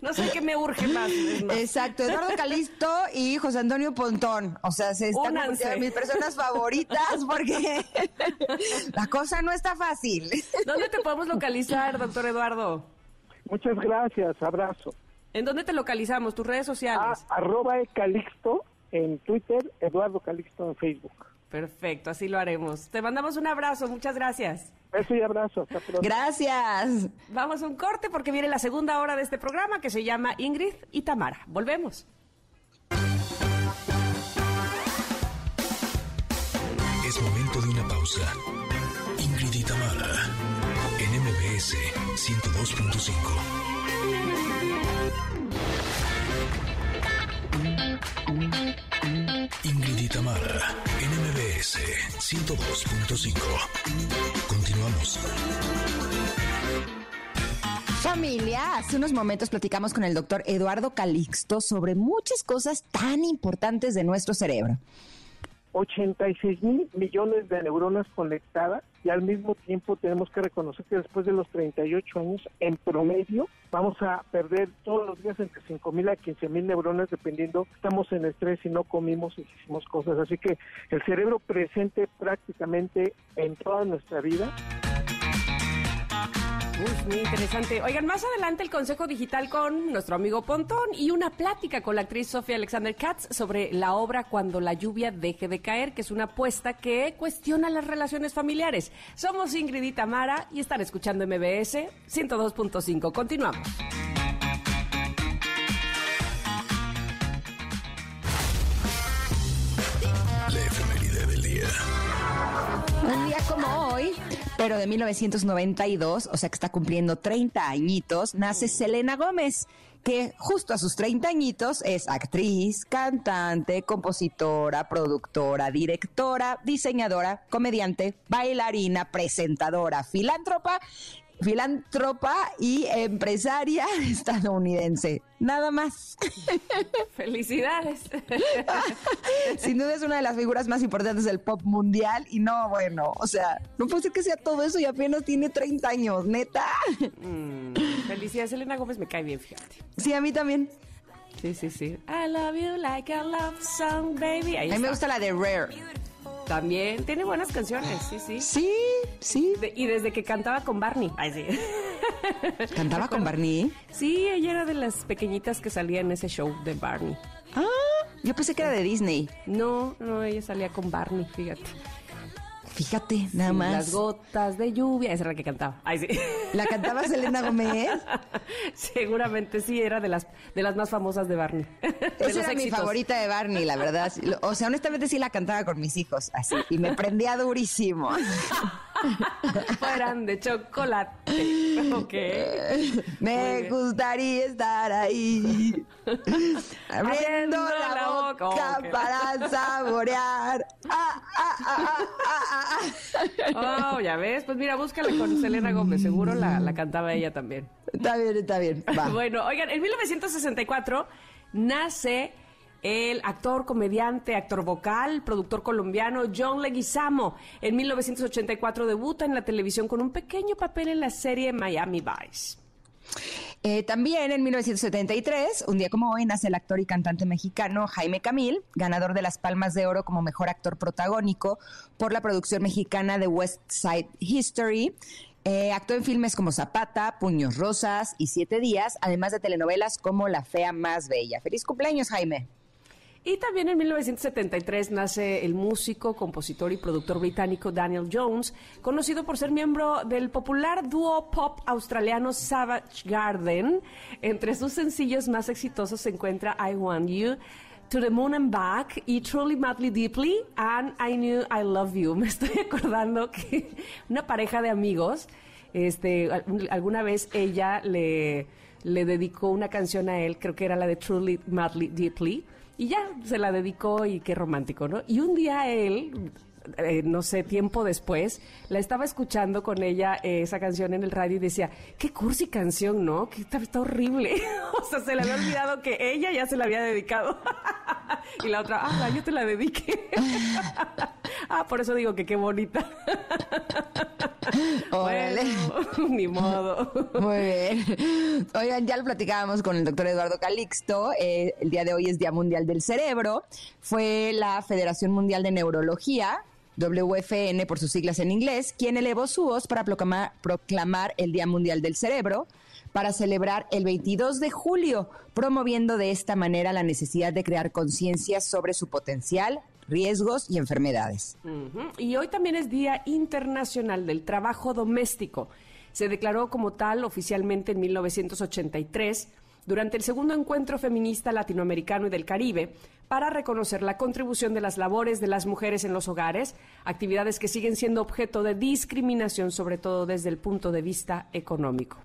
No sé qué me urge más, Exacto, Eduardo Calisto y José Antonio Pontón. O sea, se están mis personas favoritas porque la cosa no está fácil. ¿Dónde te podemos localizar, doctor Eduardo? Muchas gracias, abrazo. ¿En dónde te localizamos? ¿Tus redes sociales? Ah, arroba Calixto en Twitter, Eduardo Calixto en Facebook. Perfecto, así lo haremos. Te mandamos un abrazo, muchas gracias. Beso y abrazo. Gracias. Vamos a un corte porque viene la segunda hora de este programa que se llama Ingrid y Tamara. Volvemos. Es momento de una pausa. Ingrid y Tamara en MBS 102.5. Ingrid y NMBS 102.5. Continuamos. Familia, hace unos momentos platicamos con el doctor Eduardo Calixto sobre muchas cosas tan importantes de nuestro cerebro. 86 mil millones de neuronas conectadas y al mismo tiempo tenemos que reconocer que después de los 38 años, en promedio, vamos a perder todos los días entre 5 mil a 15 mil neuronas dependiendo, estamos en estrés y no comimos y hicimos cosas. Así que el cerebro presente prácticamente en toda nuestra vida muy interesante. Oigan, más adelante el consejo digital con nuestro amigo Pontón y una plática con la actriz Sofía Alexander Katz sobre la obra Cuando la lluvia deje de caer, que es una apuesta que cuestiona las relaciones familiares. Somos Ingrid y Tamara y están escuchando MBS 102.5. Continuamos. Un día como hoy, pero de 1992, o sea que está cumpliendo 30 añitos, nace Selena Gómez, que justo a sus 30 añitos es actriz, cantante, compositora, productora, directora, diseñadora, comediante, bailarina, presentadora, filántropa filántropa y empresaria estadounidense. Nada más. Felicidades. Sin duda es una de las figuras más importantes del pop mundial y no, bueno, o sea, no puede ser que sea todo eso y apenas tiene 30 años, neta. Mm, felicidades, Elena Gómez me cae bien, fíjate. Sí, a mí también. Sí, sí, sí. I love you like a love song, baby. a mí me gusta la de Rare. También tiene buenas canciones, sí, sí. Sí, sí. y desde que cantaba con Barney. Ay, sí. ¿Cantaba con Barney? Sí, ella era de las pequeñitas que salía en ese show de Barney. Ah, yo pensé que era de Disney. No, no, ella salía con Barney, fíjate. Fíjate, nada más. Las gotas de lluvia, esa era la que cantaba. Ay, sí. ¿La cantaba Selena Gómez? Seguramente sí, era de las, de las más famosas de Barney. Esa era mi favorita de Barney, la verdad. O sea, honestamente sí la cantaba con mis hijos, así. Y me prendía durísimo. Fueran de chocolate. Ok. Me gustaría estar ahí. Abriendo la, boca, para saborear. Ah, ah, ah, Oh, ya ves. Pues mira, búscala con Selena Gómez. Seguro la, cantaba ella también. Está bien, está bien. Bueno, oigan, en 1964 nace el actor, comediante, actor vocal, productor colombiano John Leguizamo. En 1984 debuta en la televisión con un pequeño papel en la serie Miami Vice. Eh, también en 1973, un día como hoy, nace el actor y cantante mexicano Jaime Camil, ganador de las Palmas de Oro como mejor actor protagónico por la producción mexicana de West Side History. Eh, actuó en filmes como Zapata, Puños Rosas y Siete Días, además de telenovelas como La Fea Más Bella. Feliz cumpleaños, Jaime. Y también en 1973 nace el músico, compositor y productor británico Daniel Jones, conocido por ser miembro del popular dúo pop australiano Savage Garden. Entre sus sencillos más exitosos se encuentra I Want You, To the Moon and Back y Truly Madly Deeply and I Knew I Love You. Me estoy acordando que una pareja de amigos, este, alguna vez ella le, le dedicó una canción a él, creo que era la de Truly Madly Deeply y ya se la dedicó y qué romántico, ¿no? Y un día él, eh, no sé, tiempo después, la estaba escuchando con ella eh, esa canción en el radio y decía, qué cursi canción, ¿no? Que está, horrible. o sea, se le había olvidado que ella ya se la había dedicado. y la otra, ah, yo te la dediqué. ah, por eso digo que qué bonita. bueno, ni modo. Muy bien. Oigan, ya lo platicábamos con el doctor Eduardo Calixto. Eh, el día de hoy es Día Mundial del Cerebro. Fue la Federación Mundial de Neurología WFN por sus siglas en inglés, quien elevó su voz para proclamar, proclamar, el Día Mundial del Cerebro para celebrar el 22 de julio, promoviendo de esta manera la necesidad de crear conciencia sobre su potencial, riesgos y enfermedades. Y hoy también es Día Internacional del Trabajo Doméstico. Se declaró como tal oficialmente en 1983 durante el segundo encuentro feminista latinoamericano y del Caribe para reconocer la contribución de las labores de las mujeres en los hogares, actividades que siguen siendo objeto de discriminación, sobre todo desde el punto de vista económico.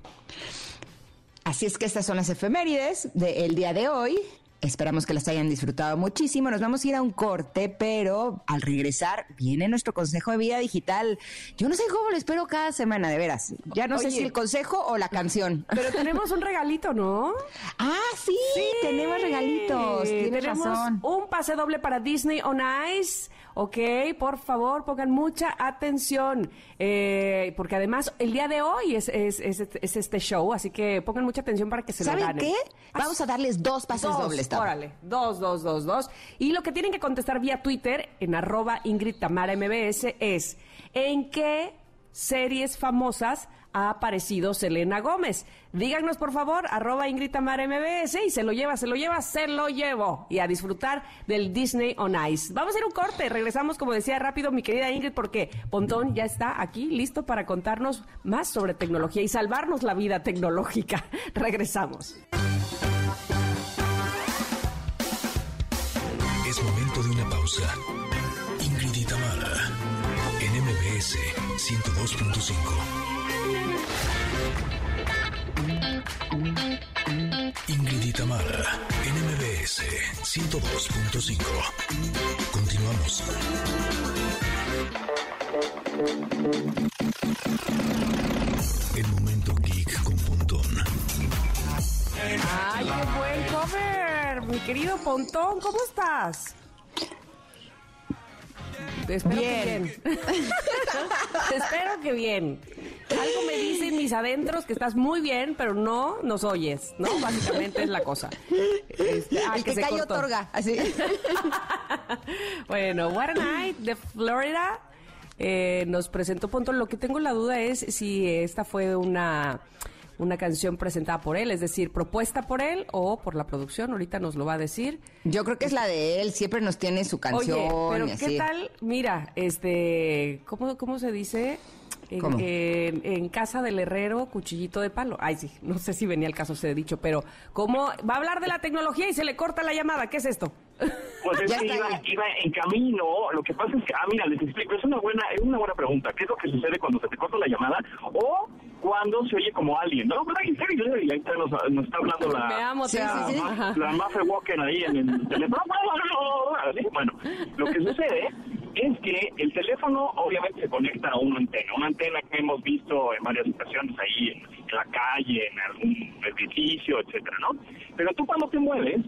Así es que estas son las efemérides del día de hoy. Esperamos que las hayan disfrutado muchísimo. Nos vamos a ir a un corte, pero al regresar viene nuestro consejo de vida digital. Yo no sé cómo lo espero cada semana, de veras. Ya no sé si el consejo o la canción. Pero tenemos un regalito, ¿no? Ah, sí, tenemos regalitos. Tienes tenemos razón. Un pase doble para Disney on Ice ¿ok? Por favor, pongan mucha atención, eh, porque además el día de hoy es, es, este show, así que pongan mucha atención para que se lo ganen. ¿Saben qué? Vamos a darles dos pases dobles. Órale, dos, dos, dos, dos. Y lo que tienen que contestar vía Twitter en arroba Ingrid Tamara MBS es, ¿en qué series famosas ha aparecido Selena Gómez. Díganos, por favor, arroba Ingrid Tamara MBS y se lo lleva, se lo lleva, se lo llevo. Y a disfrutar del Disney on Ice. Vamos a ir un corte, regresamos, como decía rápido mi querida Ingrid, porque Pontón ya está aquí listo para contarnos más sobre tecnología y salvarnos la vida tecnológica. regresamos. Es momento de una pausa. Ingrid en MBS 102.5. Ingrid Tamara, NMBS 102.5. Continuamos. El momento geek. ¡Ay, qué buen cover! Mi querido Pontón, ¿cómo estás? Espero bien. que bien. Espero que bien. Algo me dicen mis adentros que estás muy bien, pero no nos oyes, ¿no? Básicamente es la cosa. Este, ah, El que, cae otorga, así. bueno, What a Night de Florida eh, nos presentó punto. Lo que tengo la duda es si esta fue una una canción presentada por él, es decir, propuesta por él o por la producción, ahorita nos lo va a decir. Yo creo que es la de él, siempre nos tiene su canción. Oye, pero ¿qué tal? Mira, este, ¿cómo, cómo se dice? En, casa del herrero, cuchillito de palo. Ay, sí, no sé si venía el caso, se he dicho, pero ¿cómo va a hablar de la tecnología y se le corta la llamada? ¿Qué es esto? Pues es que iba, iba, en camino. Lo que pasa es que, ah, mira, les explico, es una buena, es una buena pregunta. ¿Qué es lo que sucede cuando se te corta la llamada o cuando se oye como alguien? No, pero ahí está, nos, nos está hablando la, Me amo, sí, sí, sí. la Maffe Walker ahí en el teléfono. Bueno, lo que sucede es que el teléfono obviamente se conecta a una antena, una antena que hemos visto en varias ocasiones ahí en, la calle, en algún edificio, etcétera, ¿no? Pero tú cuando te mueves,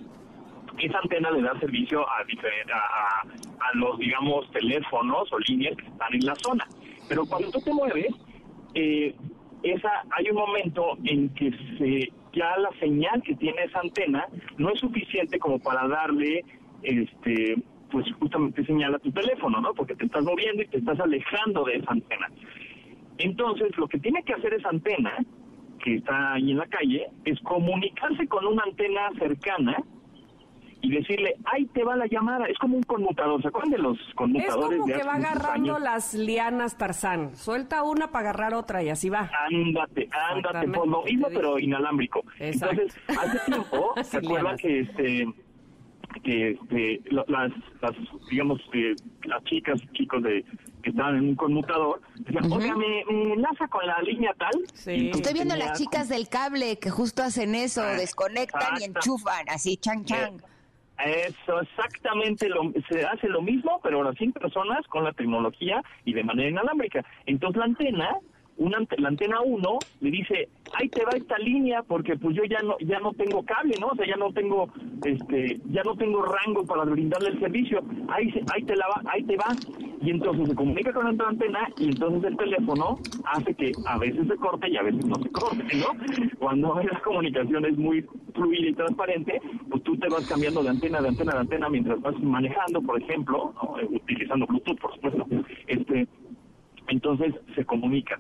esa antena le da servicio a, a, a, los, digamos, teléfonos o líneas que están en la zona. Pero cuando tú te mueves, eh, esa, hay un momento en que se, ya la señal que tiene esa antena no es suficiente como para darle este pues justamente señala tu teléfono, ¿no? Porque te estás moviendo y te estás alejando de esa antena. Entonces, lo que tiene que hacer esa antena, que está ahí en la calle, es comunicarse con una antena cercana y decirle, ahí te va la llamada. Es como un conmutador. ¿Se acuerdan de los Es conmutadores como de que hace va agarrando años? las lianas Tarzán. Suelta una para agarrar otra y así va. Ándate, ándate, por lo mismo, pero inalámbrico. Exacto. Entonces, hace tiempo, ¿se acuerdan que este que este, las, las, digamos, eh, las chicas, chicos de que estaban en un conmutador, decían, oiga, ¿me, me enlaza con la línea tal? Sí. Y Estoy viendo tenía las chicas del cable que justo hacen eso, Ah, desconectan y exacto. enchufan, así, chan, chan. Eso, exactamente, lo, se hace lo mismo, pero ahora sin personas, con la tecnología y de manera inalámbrica. Entonces la antena, una, la antena 1 le dice, ahí te va esta línea porque pues yo ya no ya no tengo cable, ¿no? O sea, ya no tengo este ya no tengo rango para brindarle el servicio. Ahí ahí te la va, ahí te va. Y entonces se comunica con la antena y entonces el teléfono hace que a veces se corte y a veces no se corte, ¿no? Cuando la comunicación es muy fluida y transparente, pues tú te vas cambiando de antena, de antena, de antena mientras vas manejando, por ejemplo. Eh, utilizando Bluetooth, por supuesto. Este, entonces se comunica.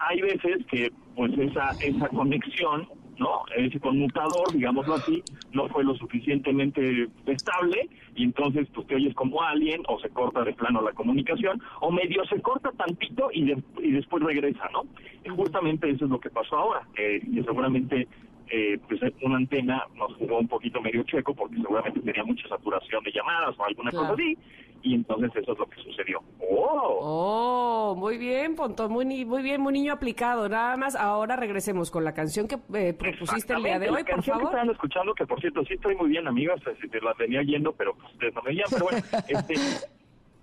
Hay veces que pues esa esa conexión, ¿no? Ese conmutador, digámoslo así, no fue lo suficientemente estable y entonces pues te oyes como alguien o se corta de plano la comunicación o medio se corta tantito y, de- y después regresa, ¿no? Y justamente eso es lo que pasó ahora, y seguramente eh, pues una antena nos jugó un poquito medio checo porque seguramente tenía mucha saturación de llamadas o alguna Claro. cosa así y entonces eso es lo que sucedió. ¡Oh! Oh, muy bien, Pontón, muy, muy bien, muy niño aplicado. Nada más, ahora regresemos con la canción que eh, propusiste el día de hoy, la por canción que favor. estaban escuchando, que por cierto, sí estoy muy bien, amigos, este, te la venía yendo, pero pues, ustedes no me veían, pero bueno, este,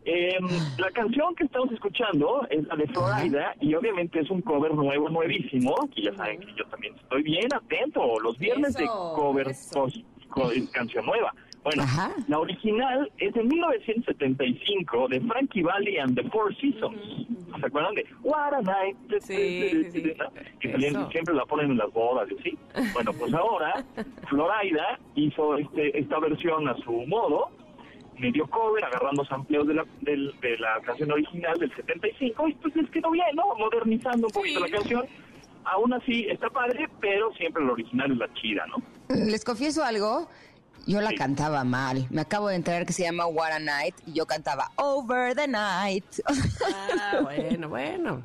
em, la canción que estamos escuchando es la de Florida y obviamente es un cover nuevo, nuevísimo, que ya saben que yo también estoy bien atento, los viernes de cover co- canción nueva. Bueno, Ajá. la original es de 1975 de Frankie Valli and the Four Seasons. ¿Se acuerdan de What a Night? Sí, sí, sí. Que salían- siempre la ponen en las bodas y así. Bueno, pues ahora Florida hizo este, esta versión a su modo, medio cover, agarrando sampleos de la, del- de la canción original del 75 y pues les quedó bien, ¿no? Modernizando un poquito Sí. la canción. Aún así está padre, pero siempre la original es la chida, ¿no? Les confieso algo, yo la Sí. cantaba mal. Me acabo de enterar que se llama What a Night y yo cantaba Over the Night. Ah, bueno, bueno.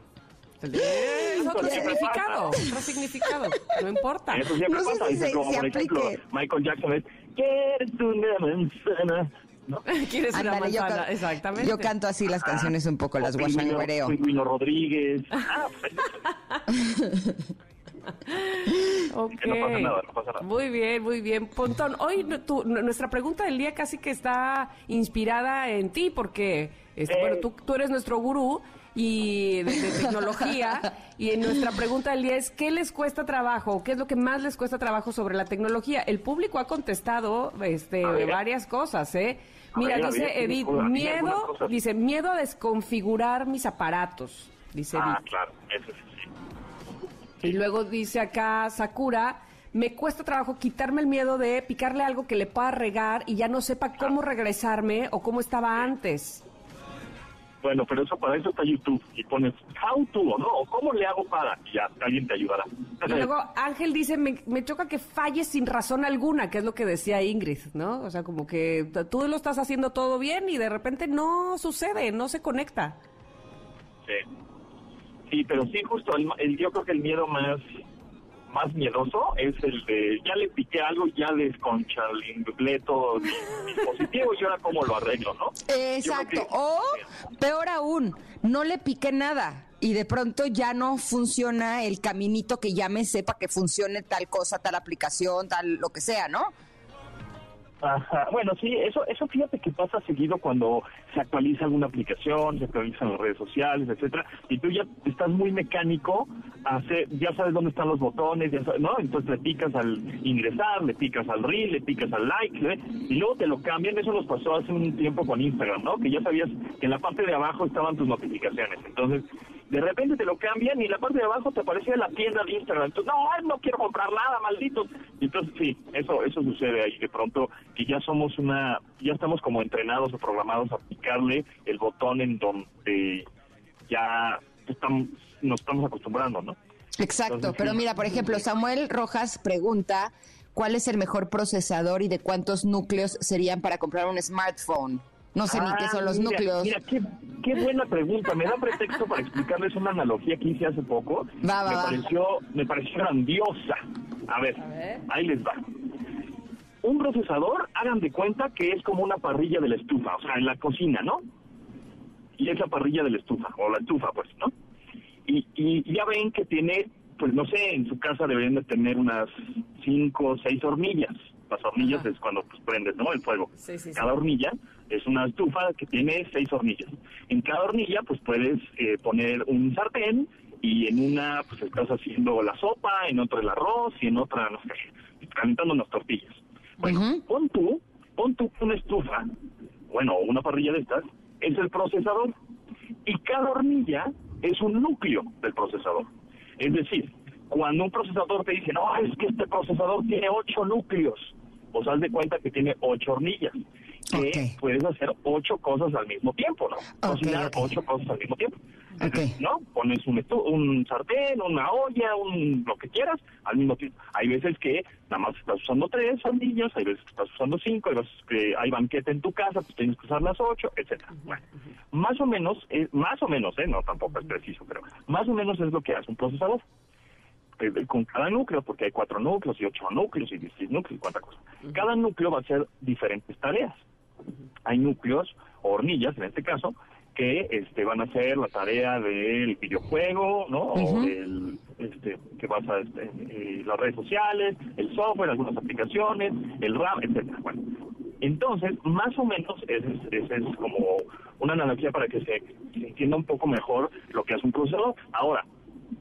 Es otro significado, otro significado, no importa. Eso siempre No sé pasa, si dice, se- como se por ejemplo aplique. Michael Jackson es ¿Quieres una manzana? ¿No? ¿Quieres una Ándale, yo, Exactamente. yo canto así las canciones un poco, las guasanguereo. Pingüino Rodríguez. Ah, pues, Ok. Que no pasa nada, no pasa nada. Muy bien, muy bien. Pontón, hoy tu- nu- nuestra pregunta del día casi que está inspirada en ti, porque este, Eh. bueno, tú, tú eres nuestro gurú y de, de tecnología, y en nuestra pregunta del día es, ¿qué les cuesta trabajo? ¿Qué es lo que más les cuesta trabajo sobre la tecnología? El público ha contestado este, varias cosas, ¿eh? Mira, ver, dice Edith, miedo, dice, miedo a desconfigurar mis aparatos, dice Edith. ah, claro, eso sí. Y luego dice acá Sakura, me cuesta trabajo quitarme el miedo de picarle algo que le pueda regar y ya no sepa cómo regresarme o cómo estaba antes. Bueno, pero eso para eso está YouTube y pones how to o no, cómo le hago para y ya alguien te ayudará. Y luego Ángel dice, me, me choca que falles sin razón alguna, que es lo que decía Ingrid, ¿no? O sea, como que tú lo estás haciendo todo bien y de repente no sucede, no se conecta. Sí. Sí, pero sí, justo, el, el- yo creo que el miedo más más miedoso es el de ya le piqué algo, ya desconchalinglé todo mi dispositivo y ahora cómo lo arreglo, ¿no? Exacto. Que- O peor aún, no le piqué nada y de pronto ya no funciona el caminito que ya me sepa que funcione tal cosa, tal aplicación, tal lo que sea, ¿no? Ajá. Bueno, sí, eso, eso fíjate que pasa seguido cuando se actualiza alguna aplicación, se actualizan las redes sociales, etcétera, y tú ya estás muy mecánico, hace, ya sabes dónde están los botones, ya sabes, ¿no? Entonces le picas al ingresar, le picas al reel, le picas al like, ¿eh? y luego te lo cambian. Eso nos pasó hace un tiempo con Instagram, ¿no? Que ya sabías que en la parte de abajo estaban tus notificaciones. Entonces, de repente te lo cambian y en la parte de abajo te aparecía la tienda de Instagram. Entonces, no, ay, no quiero comprar nada, malditos. Y entonces, sí, eso, eso sucede ahí de pronto, que ya somos una, ya estamos como entrenados o programados a picarle el botón en donde ya estamos, nos estamos acostumbrando, ¿no? Exacto, Entonces, pero sí. mira, por ejemplo, Samuel Rojas pregunta, ¿cuál es el mejor procesador y de cuántos núcleos serían para comprar un smartphone? No sé ni qué son los Ah, mira, núcleos. Mira, qué, qué buena pregunta. Me da pretexto para explicarles una analogía que hice hace poco. Va, va, me va. pareció, me pareció grandiosa. A ver, ahí les va. Un procesador, hagan de cuenta que es como una parrilla de la estufa, o sea, en la cocina, ¿no? Y es la parrilla de la estufa, o la estufa, pues, ¿no? Y, y ya ven que tiene, pues no sé, en su casa deberían de tener unas cinco o seis hornillas. Las hornillas es cuando pues, prendes, ¿no? El fuego. Sí, sí, sí. Cada hornilla es una estufa que tiene seis hornillas. En cada hornilla, pues puedes eh, poner un sartén y en una, pues estás haciendo la sopa, en otra el arroz y en otra, no sé, calentando unas tortillas. Bueno, pon tú, pon tú una estufa, bueno, una parrilla de estas, es el procesador. Y cada hornilla es un núcleo del procesador. Es decir, cuando un procesador te dice, no, es que este procesador tiene ocho núcleos, pues haz de cuenta que tiene ocho hornillas, que puedes hacer ocho cosas al mismo tiempo, ¿no? Cocinar ocho cosas al mismo tiempo. Entonces. ¿no? Pones un, un sartén, una olla, un lo que quieras al mismo tiempo. Hay veces que nada más estás usando tres hornillas, hay veces que estás usando cinco, hay veces que hay banquete en tu casa, pues tienes que usar las ocho, etcétera. Bueno, más o menos, eh, más o menos, ¿eh? No, tampoco es preciso, pero más o menos es lo que hace un procesador. Eh, Con cada núcleo, porque hay cuatro núcleos y ocho núcleos y dieciséis núcleos y cuánta cosa. Cada núcleo va a hacer diferentes tareas hay núcleos, o hornillas en este caso, que este, van a hacer la tarea del videojuego, ¿no? O del, este, que vas a este, eh, las redes sociales, el software, algunas aplicaciones, el RAM, etcétera. Bueno, entonces, más o menos, ese es, ese es como una analogía para que se, se entienda un poco mejor lo que hace un procesador. Ahora,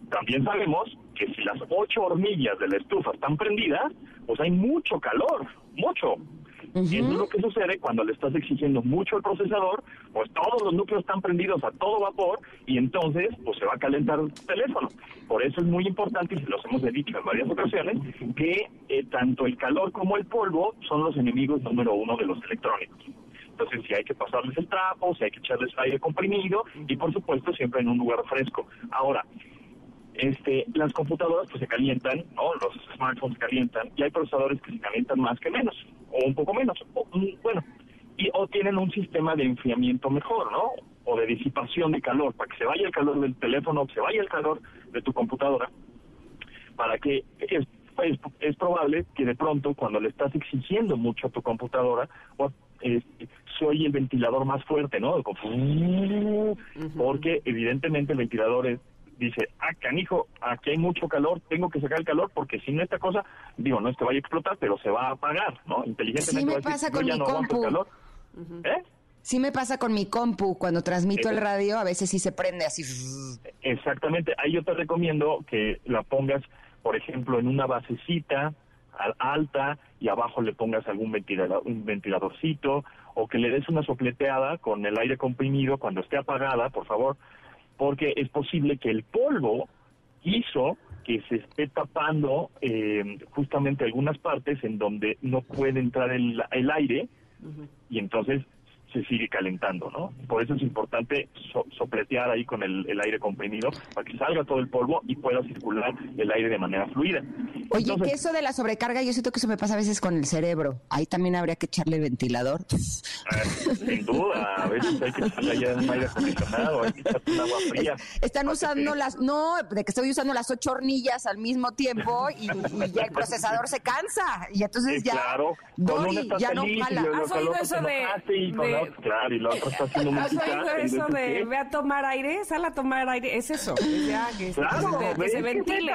también sabemos que si las ocho hornillas de la estufa están prendidas, pues hay mucho calor, mucho. Y eso es lo que sucede cuando le estás exigiendo mucho al procesador, pues todos los núcleos están prendidos a todo vapor y entonces pues se va a calentar el teléfono. Por eso es muy importante, y se los hemos dicho en varias ocasiones, que eh, tanto el calor como el polvo son los enemigos número uno de los electrónicos. Entonces, si hay que pasarles el trapo, si hay que echarles aire comprimido y, por supuesto, siempre en un lugar fresco. Ahora, este, las computadoras pues se calientan, ¿no? Los smartphones se calientan y hay procesadores que se calientan más que menos o un poco menos, o, mm, bueno, y o tienen un sistema de enfriamiento mejor, ¿no? O de disipación de calor para que se vaya el calor del teléfono, se vaya el calor de tu computadora, para que es, es, es probable que de pronto cuando le estás exigiendo mucho a tu computadora o, eh, se oye el ventilador más fuerte, ¿no? Como, Porque evidentemente el ventilador es- dice, ah, canijo, aquí hay mucho calor, tengo que sacar el calor porque si no esta cosa, digo, no es que vaya a explotar, pero se va a apagar, ¿no? Inteligentemente Sí me decir, pasa "Yo con ya mi no compu. calor". ¿Eh? Sí me pasa con mi compu, cuando transmito el radio, a veces sí se prende así. Exactamente, ahí yo te recomiendo que la pongas, por ejemplo, en una basecita al- alta y abajo le pongas algún ventilador, un ventiladorcito o que le des una sopleteada con el aire comprimido cuando esté apagada, por favor, porque es posible que el polvo hizo que se esté tapando eh, justamente algunas partes en donde no puede entrar el, el aire y entonces se sigue calentando, ¿no? Por eso es importante so- sopletear ahí con el, el aire comprimido para que salga todo el polvo y pueda circular el aire de manera fluida. Oye, Entonces, que eso de la sobrecarga, yo siento que eso me pasa a veces con el cerebro. Ahí también habría que echarle el ventilador. eh, sin duda, a veces hay que echarle ya un aire acondicionado, hay que echarle un agua fría. Están que usando las, no, de que estoy usando las ocho hornillas al mismo tiempo y, y ya el procesador se cansa. Y entonces Sí, ya, claro, con una ya no jala. ¿Has oído eso de- enojaste y con de- la otra, claro, y la otra está haciendo ¿Has música. eso de ¿qué? ve a tomar aire? Sal a tomar aire. Es eso. Es ya que, se- Claro, que se- que ventile.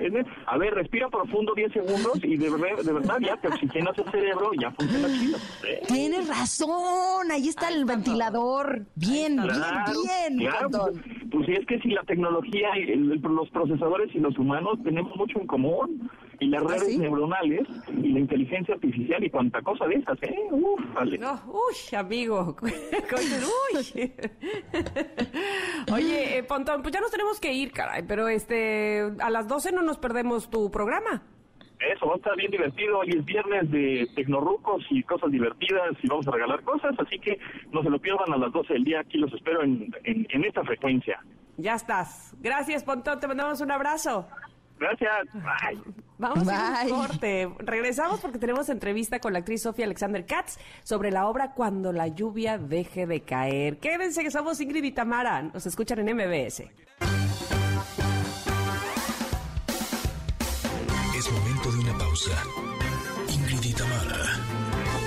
es neta. A ver, respira profundo 10 segundos y de, de verdad ya te oxigenas el cerebro y ya funciona chido. ¿eh? Tienes razón, ahí está el ventilador. Bien, bien, Claro, bien, claro, pues, pues sí, es que si la tecnología, el- los procesadores y los humanos tenemos mucho en común. Y las ¿Ah, redes sí? neuronales y la inteligencia artificial y cuanta cosa de esas, ¿eh? Uf, vale. No, uy, amigo. uy. Oye, eh, Pontón, pues ya nos tenemos que ir, caray. Pero este, a las 12 no nos perdemos tu programa. Eso, va a estar bien divertido. Hoy es viernes de tecnorrucos y cosas divertidas y vamos a regalar cosas. Así que no se lo pierdan a las 12 del día. Aquí los espero en, en, en esta frecuencia. Ya estás. Gracias, Pontón. Te mandamos un abrazo. Gracias. Bye. Vamos a Bye. un corte. Regresamos porque tenemos entrevista con la actriz Sofía Alexander Katz sobre la obra Cuando la lluvia deje de caer. Quédense que somos Ingrid y Tamara. Nos escuchan en MBS. Es momento de una pausa. Ingrid y Tamara,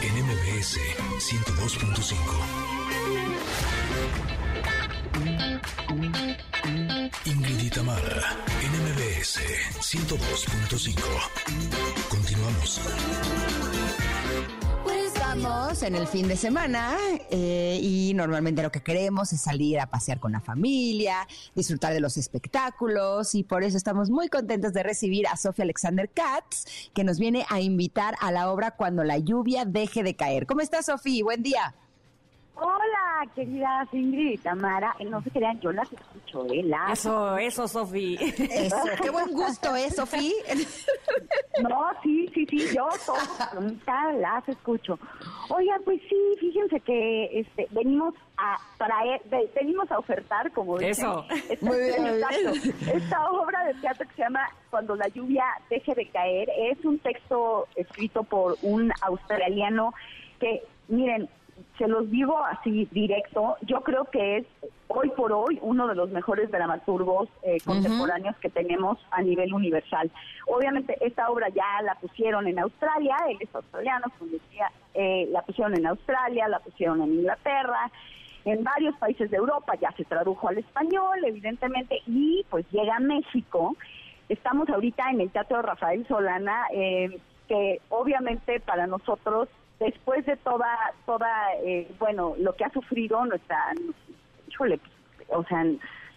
en MBS 102.5. Ingrid y Tamara, en MBS 102.5. Continuamos. Estamos en el fin de semana eh, y normalmente lo que queremos es salir a pasear con la familia, disfrutar de los espectáculos y por eso estamos muy contentos de recibir a Sofía Alexander Katz, que nos viene a invitar a la obra Cuando la lluvia deje de caer. ¿Cómo estás, Sofía? Buen día. Hola, queridas Ingrid y Tamara. Eh, No se crean, yo las escucho, ¿eh? Las- Eso, eso, Sofía. Eso, qué buen gusto, ¿eh, Sofía? No, sí, sí, sí, yo todas las escucho. Oigan, pues sí, fíjense que este, venimos a traer, ve- venimos a ofertar, como dicen. Eso. Esta, Muy bien, muy exacto. Esta obra de teatro que se llama Cuando la lluvia deje de caer es un texto escrito por un australiano que, miren, se los digo así directo, yo creo que es hoy por hoy uno de los mejores dramaturgos eh, contemporáneos que tenemos a nivel universal. Obviamente esta obra ya la pusieron en Australia, él es australiano, como decía, eh, la pusieron en Australia, la pusieron en Inglaterra, en varios países de Europa, ya se tradujo al español, evidentemente, y pues llega a México. Estamos ahorita en el Teatro Rafael Solana, eh, que obviamente para nosotros, después de toda, toda eh, bueno, lo que ha sufrido nuestra, híjole, o sea,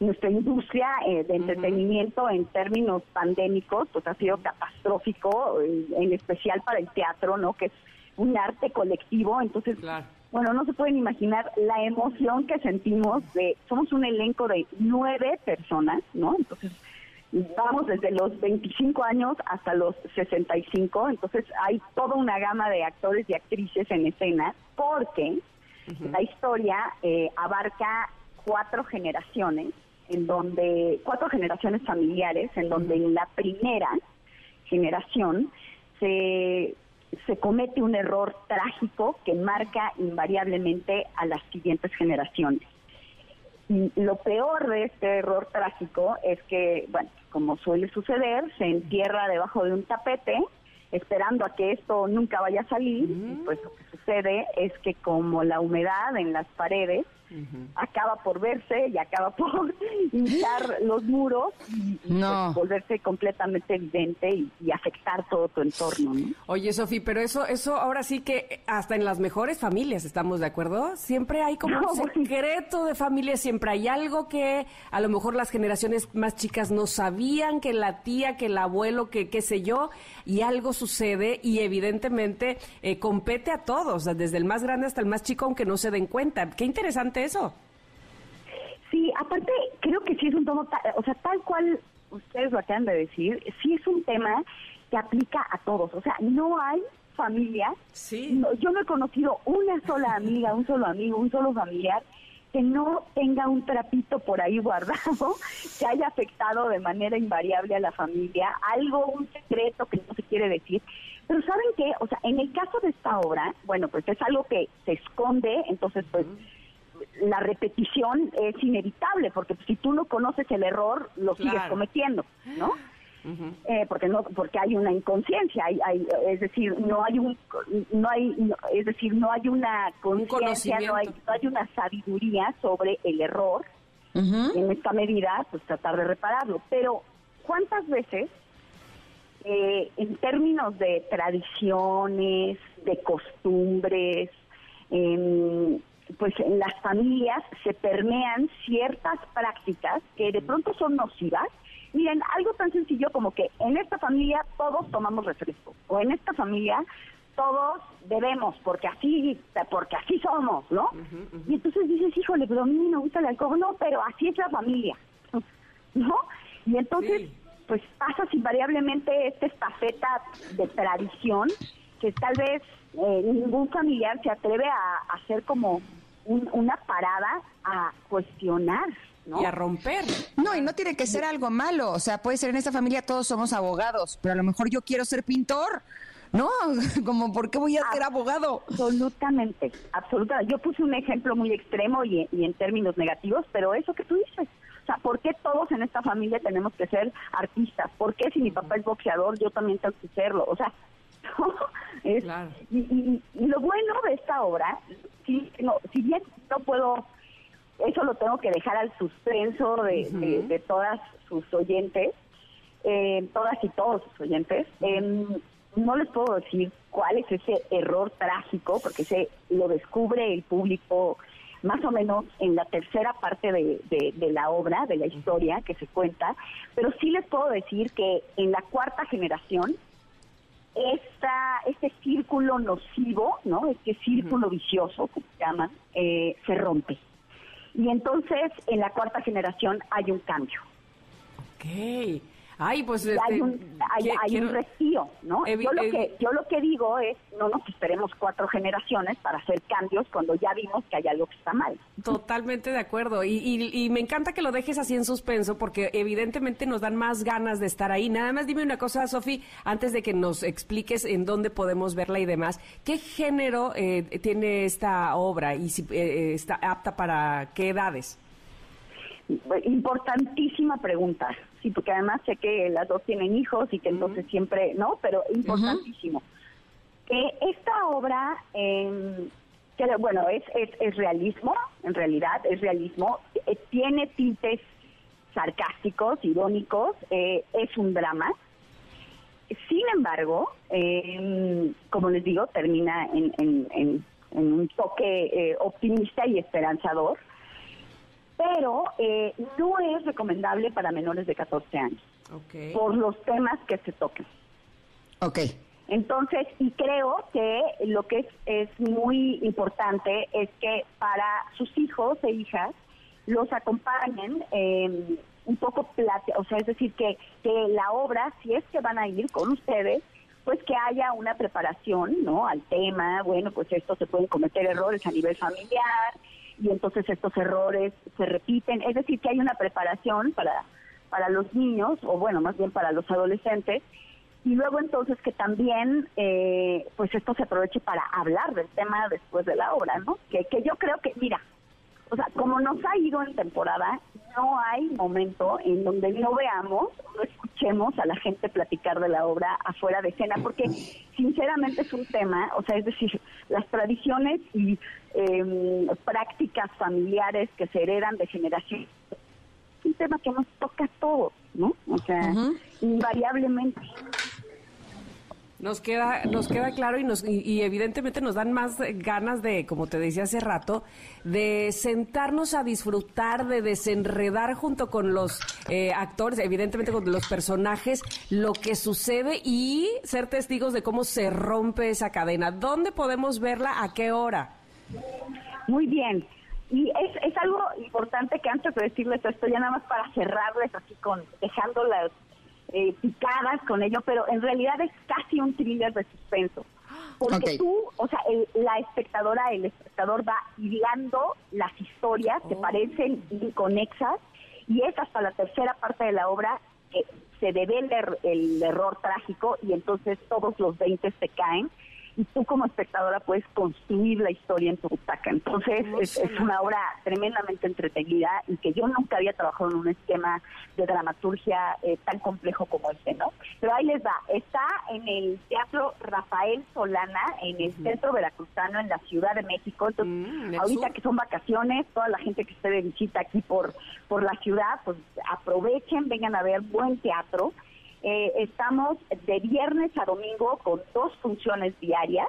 nuestra industria eh, de entretenimiento en términos pandémicos, pues ha sido catastrófico, eh, en especial para el teatro, ¿no? Que es un arte colectivo, entonces Claro. bueno, no se pueden imaginar la emoción que sentimos de, somos un elenco de nueve personas, ¿no? Entonces, vamos desde los 25 años hasta los 65, entonces hay toda una gama de actores y actrices en escena, porque la historia eh, abarca cuatro generaciones, en donde, cuatro generaciones familiares, en donde en la primera generación se, se comete un error trágico que marca invariablemente a las siguientes generaciones. Lo peor de este error trágico es que, bueno, como suele suceder, se entierra debajo de un tapete esperando a que esto nunca vaya a salir. Y pues lo que sucede es que como la humedad en las paredes acaba por verse y acaba por hinchar los muros y, pues, volverse completamente evidente y, y afectar todo tu entorno. ¿no? Oye, Sofía, pero eso, eso ahora sí que hasta en las mejores familias estamos de acuerdo. Siempre hay como No, un secreto de familia, siempre hay algo que a lo mejor las generaciones más chicas no sabían, que la tía, que el abuelo, que qué sé yo, y algo sucede y evidentemente eh, compete a todos, desde el más grande hasta el más chico, aunque no se den cuenta. Qué interesante eso. Sí, aparte creo que sí es un tono, ta- o sea, tal cual ustedes lo acaban de decir, sí es un tema que aplica a todos. O sea, no hay familia, Sí. no- yo no he conocido una sola amiga, un solo amigo, un solo familiar que no tenga un trapito por ahí guardado que haya afectado de manera invariable a la familia, algo, un secreto que no se quiere decir. Pero ¿saben qué? O sea, en el caso de esta obra, bueno, pues es algo que se esconde, entonces pues la repetición es inevitable, porque si tú no conoces el error, lo sigues cometiendo, ¿no? Eh, porque no porque hay una inconsciencia hay, hay- es decir no hay un no hay no- es decir no hay una conciencia no hay, no hay una sabiduría sobre el error en esta medida pues tratar de repararlo. Pero cuántas veces eh, en términos de tradiciones de costumbres em, pues en las familias se permean ciertas prácticas que de pronto son nocivas Miren, algo tan sencillo como que en esta familia todos tomamos refresco, o en esta familia todos debemos, porque así, porque así somos, ¿no? Y entonces dices, híjole, pero a mí me gusta el alcohol, no, pero así es la familia, ¿no? Y entonces, Sí. pues pasas invariablemente esta estafeta de tradición que tal vez eh, ningún familiar se atreve a, a hacer como un- una parada a cuestionar Y a romper. No, y no tiene que ser algo malo. O sea, puede ser en esta familia todos somos abogados, pero a lo mejor yo quiero ser pintor. No, como, ¿por qué voy a ser abogado? Absolutamente, absolutamente. Yo puse un ejemplo muy extremo y, y en términos negativos, pero eso que tú dices, o sea, ¿por qué todos en esta familia tenemos que ser artistas? ¿Por qué si mi papá es boxeador, yo también tengo que serlo? O sea, es, y, y, y, lo bueno de esta obra, si, no, si bien no puedo, eso lo tengo que dejar al suspenso de, de, de todas sus oyentes, eh, todas y todos sus oyentes, eh, no les puedo decir cuál es ese error trágico, porque se lo descubre el público más o menos en la tercera parte de, de, de, la obra, de la historia que se cuenta, pero sí les puedo decir que en la cuarta generación, esta, este círculo nocivo, ¿no? Este círculo vicioso, como se llaman, eh, se rompe. Y entonces en la cuarta generación hay un cambio. Ok. Ay, pues este, hay un, hay, hay quiero... un respiro, ¿no? Evi yo lo que yo lo que digo es no nos esperemos cuatro generaciones para hacer cambios cuando ya vimos que hay algo que está mal. Totalmente de acuerdo y, y, y me encanta que lo dejes así en suspenso porque evidentemente nos dan más ganas de estar ahí. Nada más dime una cosa, Sofi, antes de que nos expliques en dónde podemos verla y demás. ¿Qué género eh, tiene esta obra y si eh, está apta para qué edades? Importantísima pregunta, sí, porque además sé que las dos tienen hijos y que entonces uh -huh. siempre, ¿no? Pero importantísimo. Uh -huh. eh, esta obra, eh, que, bueno, es, es, es, realismo, en realidad es realismo, eh, tiene tintes sarcásticos, irónicos, eh, es un drama. Sin embargo, eh, como les digo, termina en, en, en, en un toque optimista y esperanzador pero eh, no es recomendable para menores de 14 años okay. por los temas que se tocan. Ok. Entonces, y creo que lo que es, es muy importante es que para sus hijos e hijas los acompañen eh, un poco, plate, o sea, es decir, que, que la obra, si es que van a ir con ustedes, pues que haya una preparación, ¿no? Al tema, bueno, pues esto se pueden cometer errores a nivel familiar, y entonces estos errores se repiten. Es decir, que hay una preparación para, para los niños, o bueno, más bien para los adolescentes, y luego entonces que también eh, pues esto se aproveche para hablar del tema después de la obra, ¿no? Que, que yo creo que, mira, o sea, como nos ha ido en temporada, no hay momento en donde no veamos, no escuchemos a la gente platicar de la obra afuera de escena, porque sinceramente es un tema, o sea, es decir, las tradiciones y eh, prácticas familiares que se heredan de generación, es un tema que nos toca a todos, ¿no? O sea, uh -huh. invariablemente. Nos queda, nos queda claro y, nos, y, evidentemente nos dan más ganas de, como te decía hace rato, de sentarnos a disfrutar, de desenredar junto con los eh, actores, evidentemente con los personajes, lo que sucede y ser testigos de cómo se rompe esa cadena. ¿Dónde podemos verla? ¿A qué hora? Muy bien. Y es, es algo importante que antes de decirles esto, ya nada más para cerrarles así con, dejándolas eh, picadas con ello, pero en realidad es casi un thriller de suspenso. Porque okay. tú, o sea, el, la espectadora, el espectador va hilando las historias oh. que parecen inconexas y es hasta la tercera parte de la obra que se devela el, el error trágico y entonces todos los 20 se caen y tú como espectadora puedes construir la historia en tu butaca. Entonces es, es, una obra tremendamente entretenida y que yo nunca había trabajado en un esquema de dramaturgia eh, tan complejo como este, ¿no? Pero ahí les va, está en el Teatro Rafael Solana, en el Centro Veracruzano, en la Ciudad de México. Entonces, mm, ahorita que son vacaciones, toda la gente que esté de visita aquí por, por la ciudad, pues aprovechen, vengan a ver buen teatro. Eh, estamos de viernes a domingo con dos funciones diarias.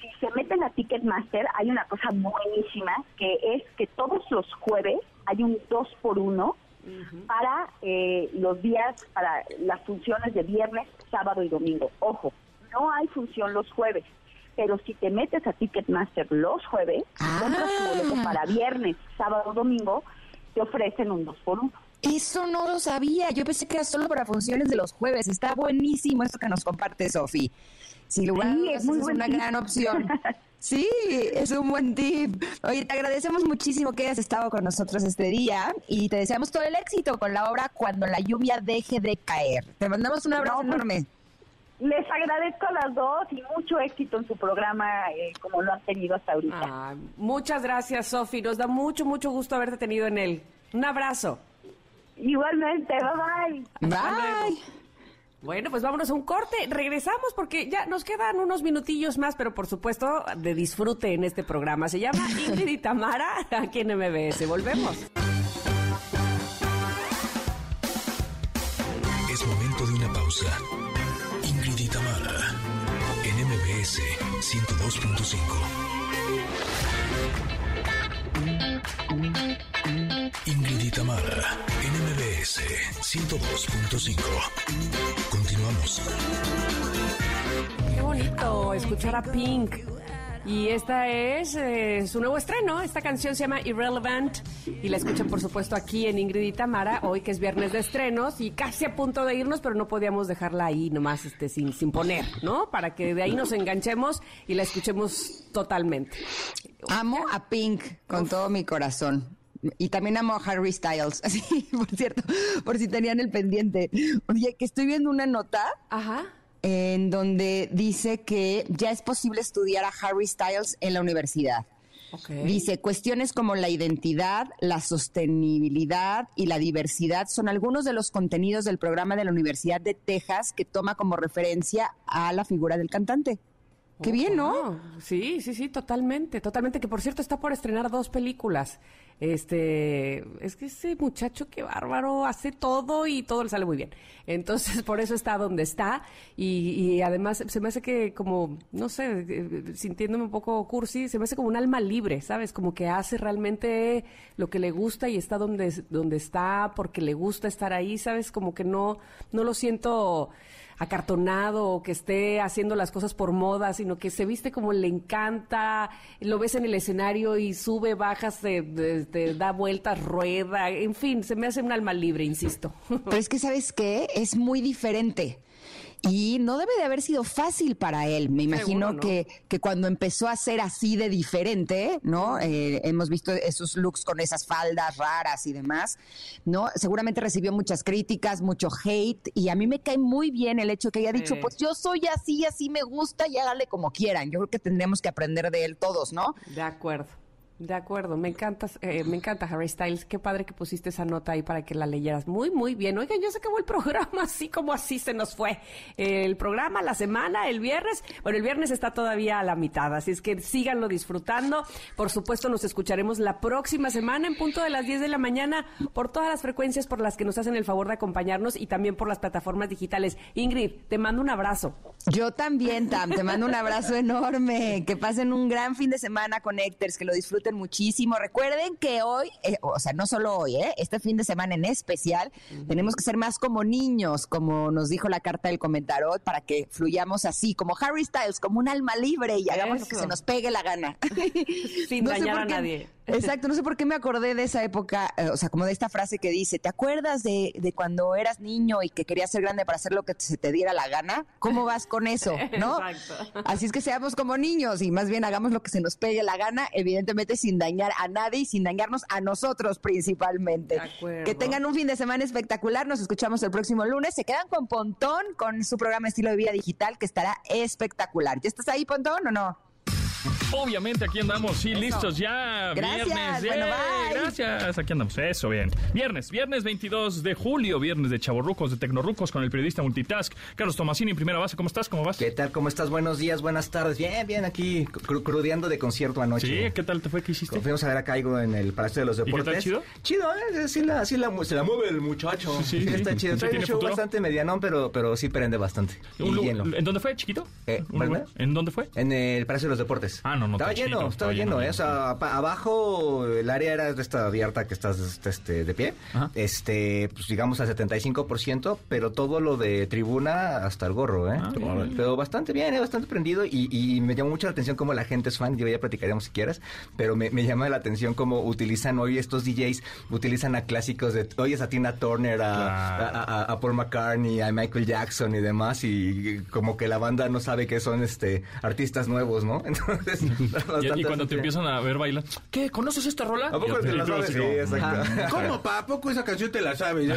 Si se meten a Ticketmaster, hay una cosa buenísima que es que todos los jueves hay un 2 por 1 uh -huh. para eh, los días, para las funciones de viernes, sábado y domingo. Ojo, no hay función los jueves, pero si te metes a Ticketmaster los jueves, ah. compras tu boleto para viernes, sábado, domingo, te ofrecen un 2 por 1 eso no lo sabía. Yo pensé que era solo para funciones de los jueves. Está buenísimo esto que nos comparte Sofi. Sin lugar sí, es, muy es una gran opción. Sí, es un buen tip. Oye, te agradecemos muchísimo que hayas estado con nosotros este día y te deseamos todo el éxito con la obra Cuando la lluvia deje de caer. Te mandamos un abrazo No, pues, enorme. Les agradezco a las dos y mucho éxito en su programa eh, como lo han tenido hasta ahorita. Ah, muchas gracias, Sofi. Nos da mucho, mucho gusto haberte tenido en él. Un abrazo. Igualmente, bye bye. Bye. Bueno, pues vámonos a un corte. Regresamos porque ya nos quedan unos minutillos más, pero por supuesto de disfrute en este programa. Se llama Ingrid y Tamara aquí en MBS. Volvemos. Es momento de una pausa. Ingrid y Tamara, en MBS 102.5. Ingrid y Tamara, en MBS 102.5. Continuamos. Qué bonito escuchar a Pink. Y esta es eh, su nuevo estreno. Esta canción se llama Irrelevant y la escuchan, por supuesto, aquí en Ingrid y Tamara, hoy que es viernes de estrenos y casi a punto de irnos, pero no podíamos dejarla ahí nomás este, sin, sin poner, ¿no? Para que de ahí nos enganchemos y la escuchemos totalmente. Amo a Pink con todo mi corazón. Y también amo a Harry Styles. Así, por cierto, por si tenían el pendiente. Oye, que estoy viendo una nota Ajá. en donde dice que ya es posible estudiar a Harry Styles en la universidad. Dice, cuestiones como la identidad, la sostenibilidad y la diversidad son algunos de los contenidos del programa de la Universidad de Texas que toma como referencia a la figura del cantante. Qué bien, ¿no? Oh, Sí, sí, sí, totalmente, totalmente. Que por cierto está por estrenar dos películas. Este, es que ese muchacho qué bárbaro hace todo y todo le sale muy bien. Entonces por eso está donde está y, y además se me hace que como, no sé, eh, sintiéndome un poco cursi, se me hace como un alma libre, ¿sabes? Como que hace realmente lo que le gusta y está donde, donde está porque le gusta estar ahí, ¿sabes? Como que no, no lo siento acartonado o que esté haciendo las cosas por moda, sino que se viste como le encanta, lo ves en el escenario y sube, baja, se, de- te da vueltas, rueda, en fin, se me hace un alma libre, insisto. Pero es que, ¿sabes qué? Es muy diferente. Y no debe de haber sido fácil para él. Me imagino ¿no? que, que cuando empezó a ser así de diferente, ¿no? Eh, hemos visto esos looks con esas faldas raras y demás, ¿no? Seguramente recibió muchas críticas, mucho hate. Y a mí me cae muy bien el hecho que haya dicho, Sí. pues yo soy así, así me gusta y hágale como quieran. Yo creo que tendríamos que aprender de él todos, ¿no? De acuerdo. De acuerdo, me encanta, eh, me encanta Harry Styles. Qué padre que pusiste esa nota ahí para que la leyeras. Muy, muy bien. Oigan, ya se acabó el programa, así como así se nos fue. El programa, la semana, el viernes. Bueno, el viernes está todavía a la mitad, así es que síganlo disfrutando. Por supuesto, nos escucharemos la próxima semana en punto de las 10 de la mañana por todas las frecuencias por las que nos hacen el favor de acompañarnos y también por las plataformas digitales. Ingrid, te mando un abrazo. Yo también, Tam, te mando un abrazo enorme. Que pasen un gran fin de semana con Héctors, que lo disfruten muchísimo. Recuerden que hoy, eh, o sea, no solo hoy, ¿eh? este fin de semana en especial, tenemos que ser más como niños, como nos dijo la carta del comentarot, para que fluyamos así, como Harry Styles, como un alma libre y hagamos lo que se nos pegue la gana. Sin No dañar a nadie. Exacto, no sé por qué me acordé de esa época, eh, o sea, como de esta frase que dice, ¿te acuerdas de, de cuando eras niño y que querías ser grande para hacer lo que se te diera la gana? ¿Cómo vas con eso? ¿No? Exacto. Así es que seamos como niños y más bien hagamos lo que se nos pegue la gana, evidentemente sin dañar a nadie y sin dañarnos a nosotros principalmente. De acuerdo. Que tengan un fin de semana espectacular, nos escuchamos el próximo lunes, se quedan con Pontón, con su programa Estilo de Vida Digital que estará espectacular. ¿Ya estás ahí, Pontón, o no? Obviamente, aquí andamos, sí, listos ya. Gracias, Viernes, bueno, bye. Gracias, aquí andamos, eso, bien. Viernes, viernes 22 de julio, viernes de chavorrucos, de tecnorrucos con el periodista multitask. Carlos Tomasini, en primera base, ¿cómo estás? ¿Cómo vas? ¿Qué tal? ¿Cómo estás? Buenos días, buenas tardes. Bien, bien, aquí cru- crudeando de concierto anoche. Sí, ¿qué tal te fue? ¿Qué hiciste? Fuimos a ver a Caigo en el Palacio de los qué Deportes. tal, chido? Chido, ¿eh? Sí, la, sí la se la mueve el muchacho. Sí, sí, sí. está chido. ¿Sí Trae un tiene show futuro? bastante medianón, pero, pero sí prende bastante. Y. ¿En dónde fue, chiquito? Eh. ¿En dónde fue? En el Palacio de los Deportes. Ah, no, no, Estaba lleno, chido, estaba lleno, lleno, ¿eh? O sea, abajo el área era de esta abierta que estás este, este, de pie. Ajá. Este, pues digamos al 75%, pero todo lo de tribuna hasta el gorro, ¿eh? Ah, pero bastante bien, ¿eh? Bastante prendido y, y me llamó mucho la atención cómo la gente es fan, yo ya platicaríamos si quieres, pero me, me llama la atención cómo utilizan hoy estos DJs, utilizan a clásicos de, oyes a Tina Turner, a, Claro. a- a- a Paul McCartney, a Michael Jackson y demás, y como que la banda no sabe que son este artistas nuevos, ¿no? Entonces, Y, y cuando te empiezan a ver bailar, ¿qué? ¿Conoces esta rola? ¿A poco te la sabes? Sí, exacto. ¿Cómo, pa? ¿A poco esa canción te la sabes?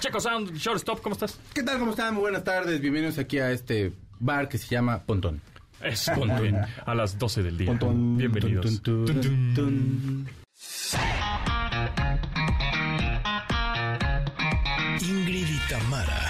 Checo Sound, Shortstop, ¿cómo estás? ¿Qué tal? ¿Cómo están? Muy buenas tardes. Bienvenidos aquí a este bar que se llama Pontón. Es Pontón, a las 12 del día. Pontón. Bienvenidos. Tun, tun, tun, tun. Ingrid y Tamara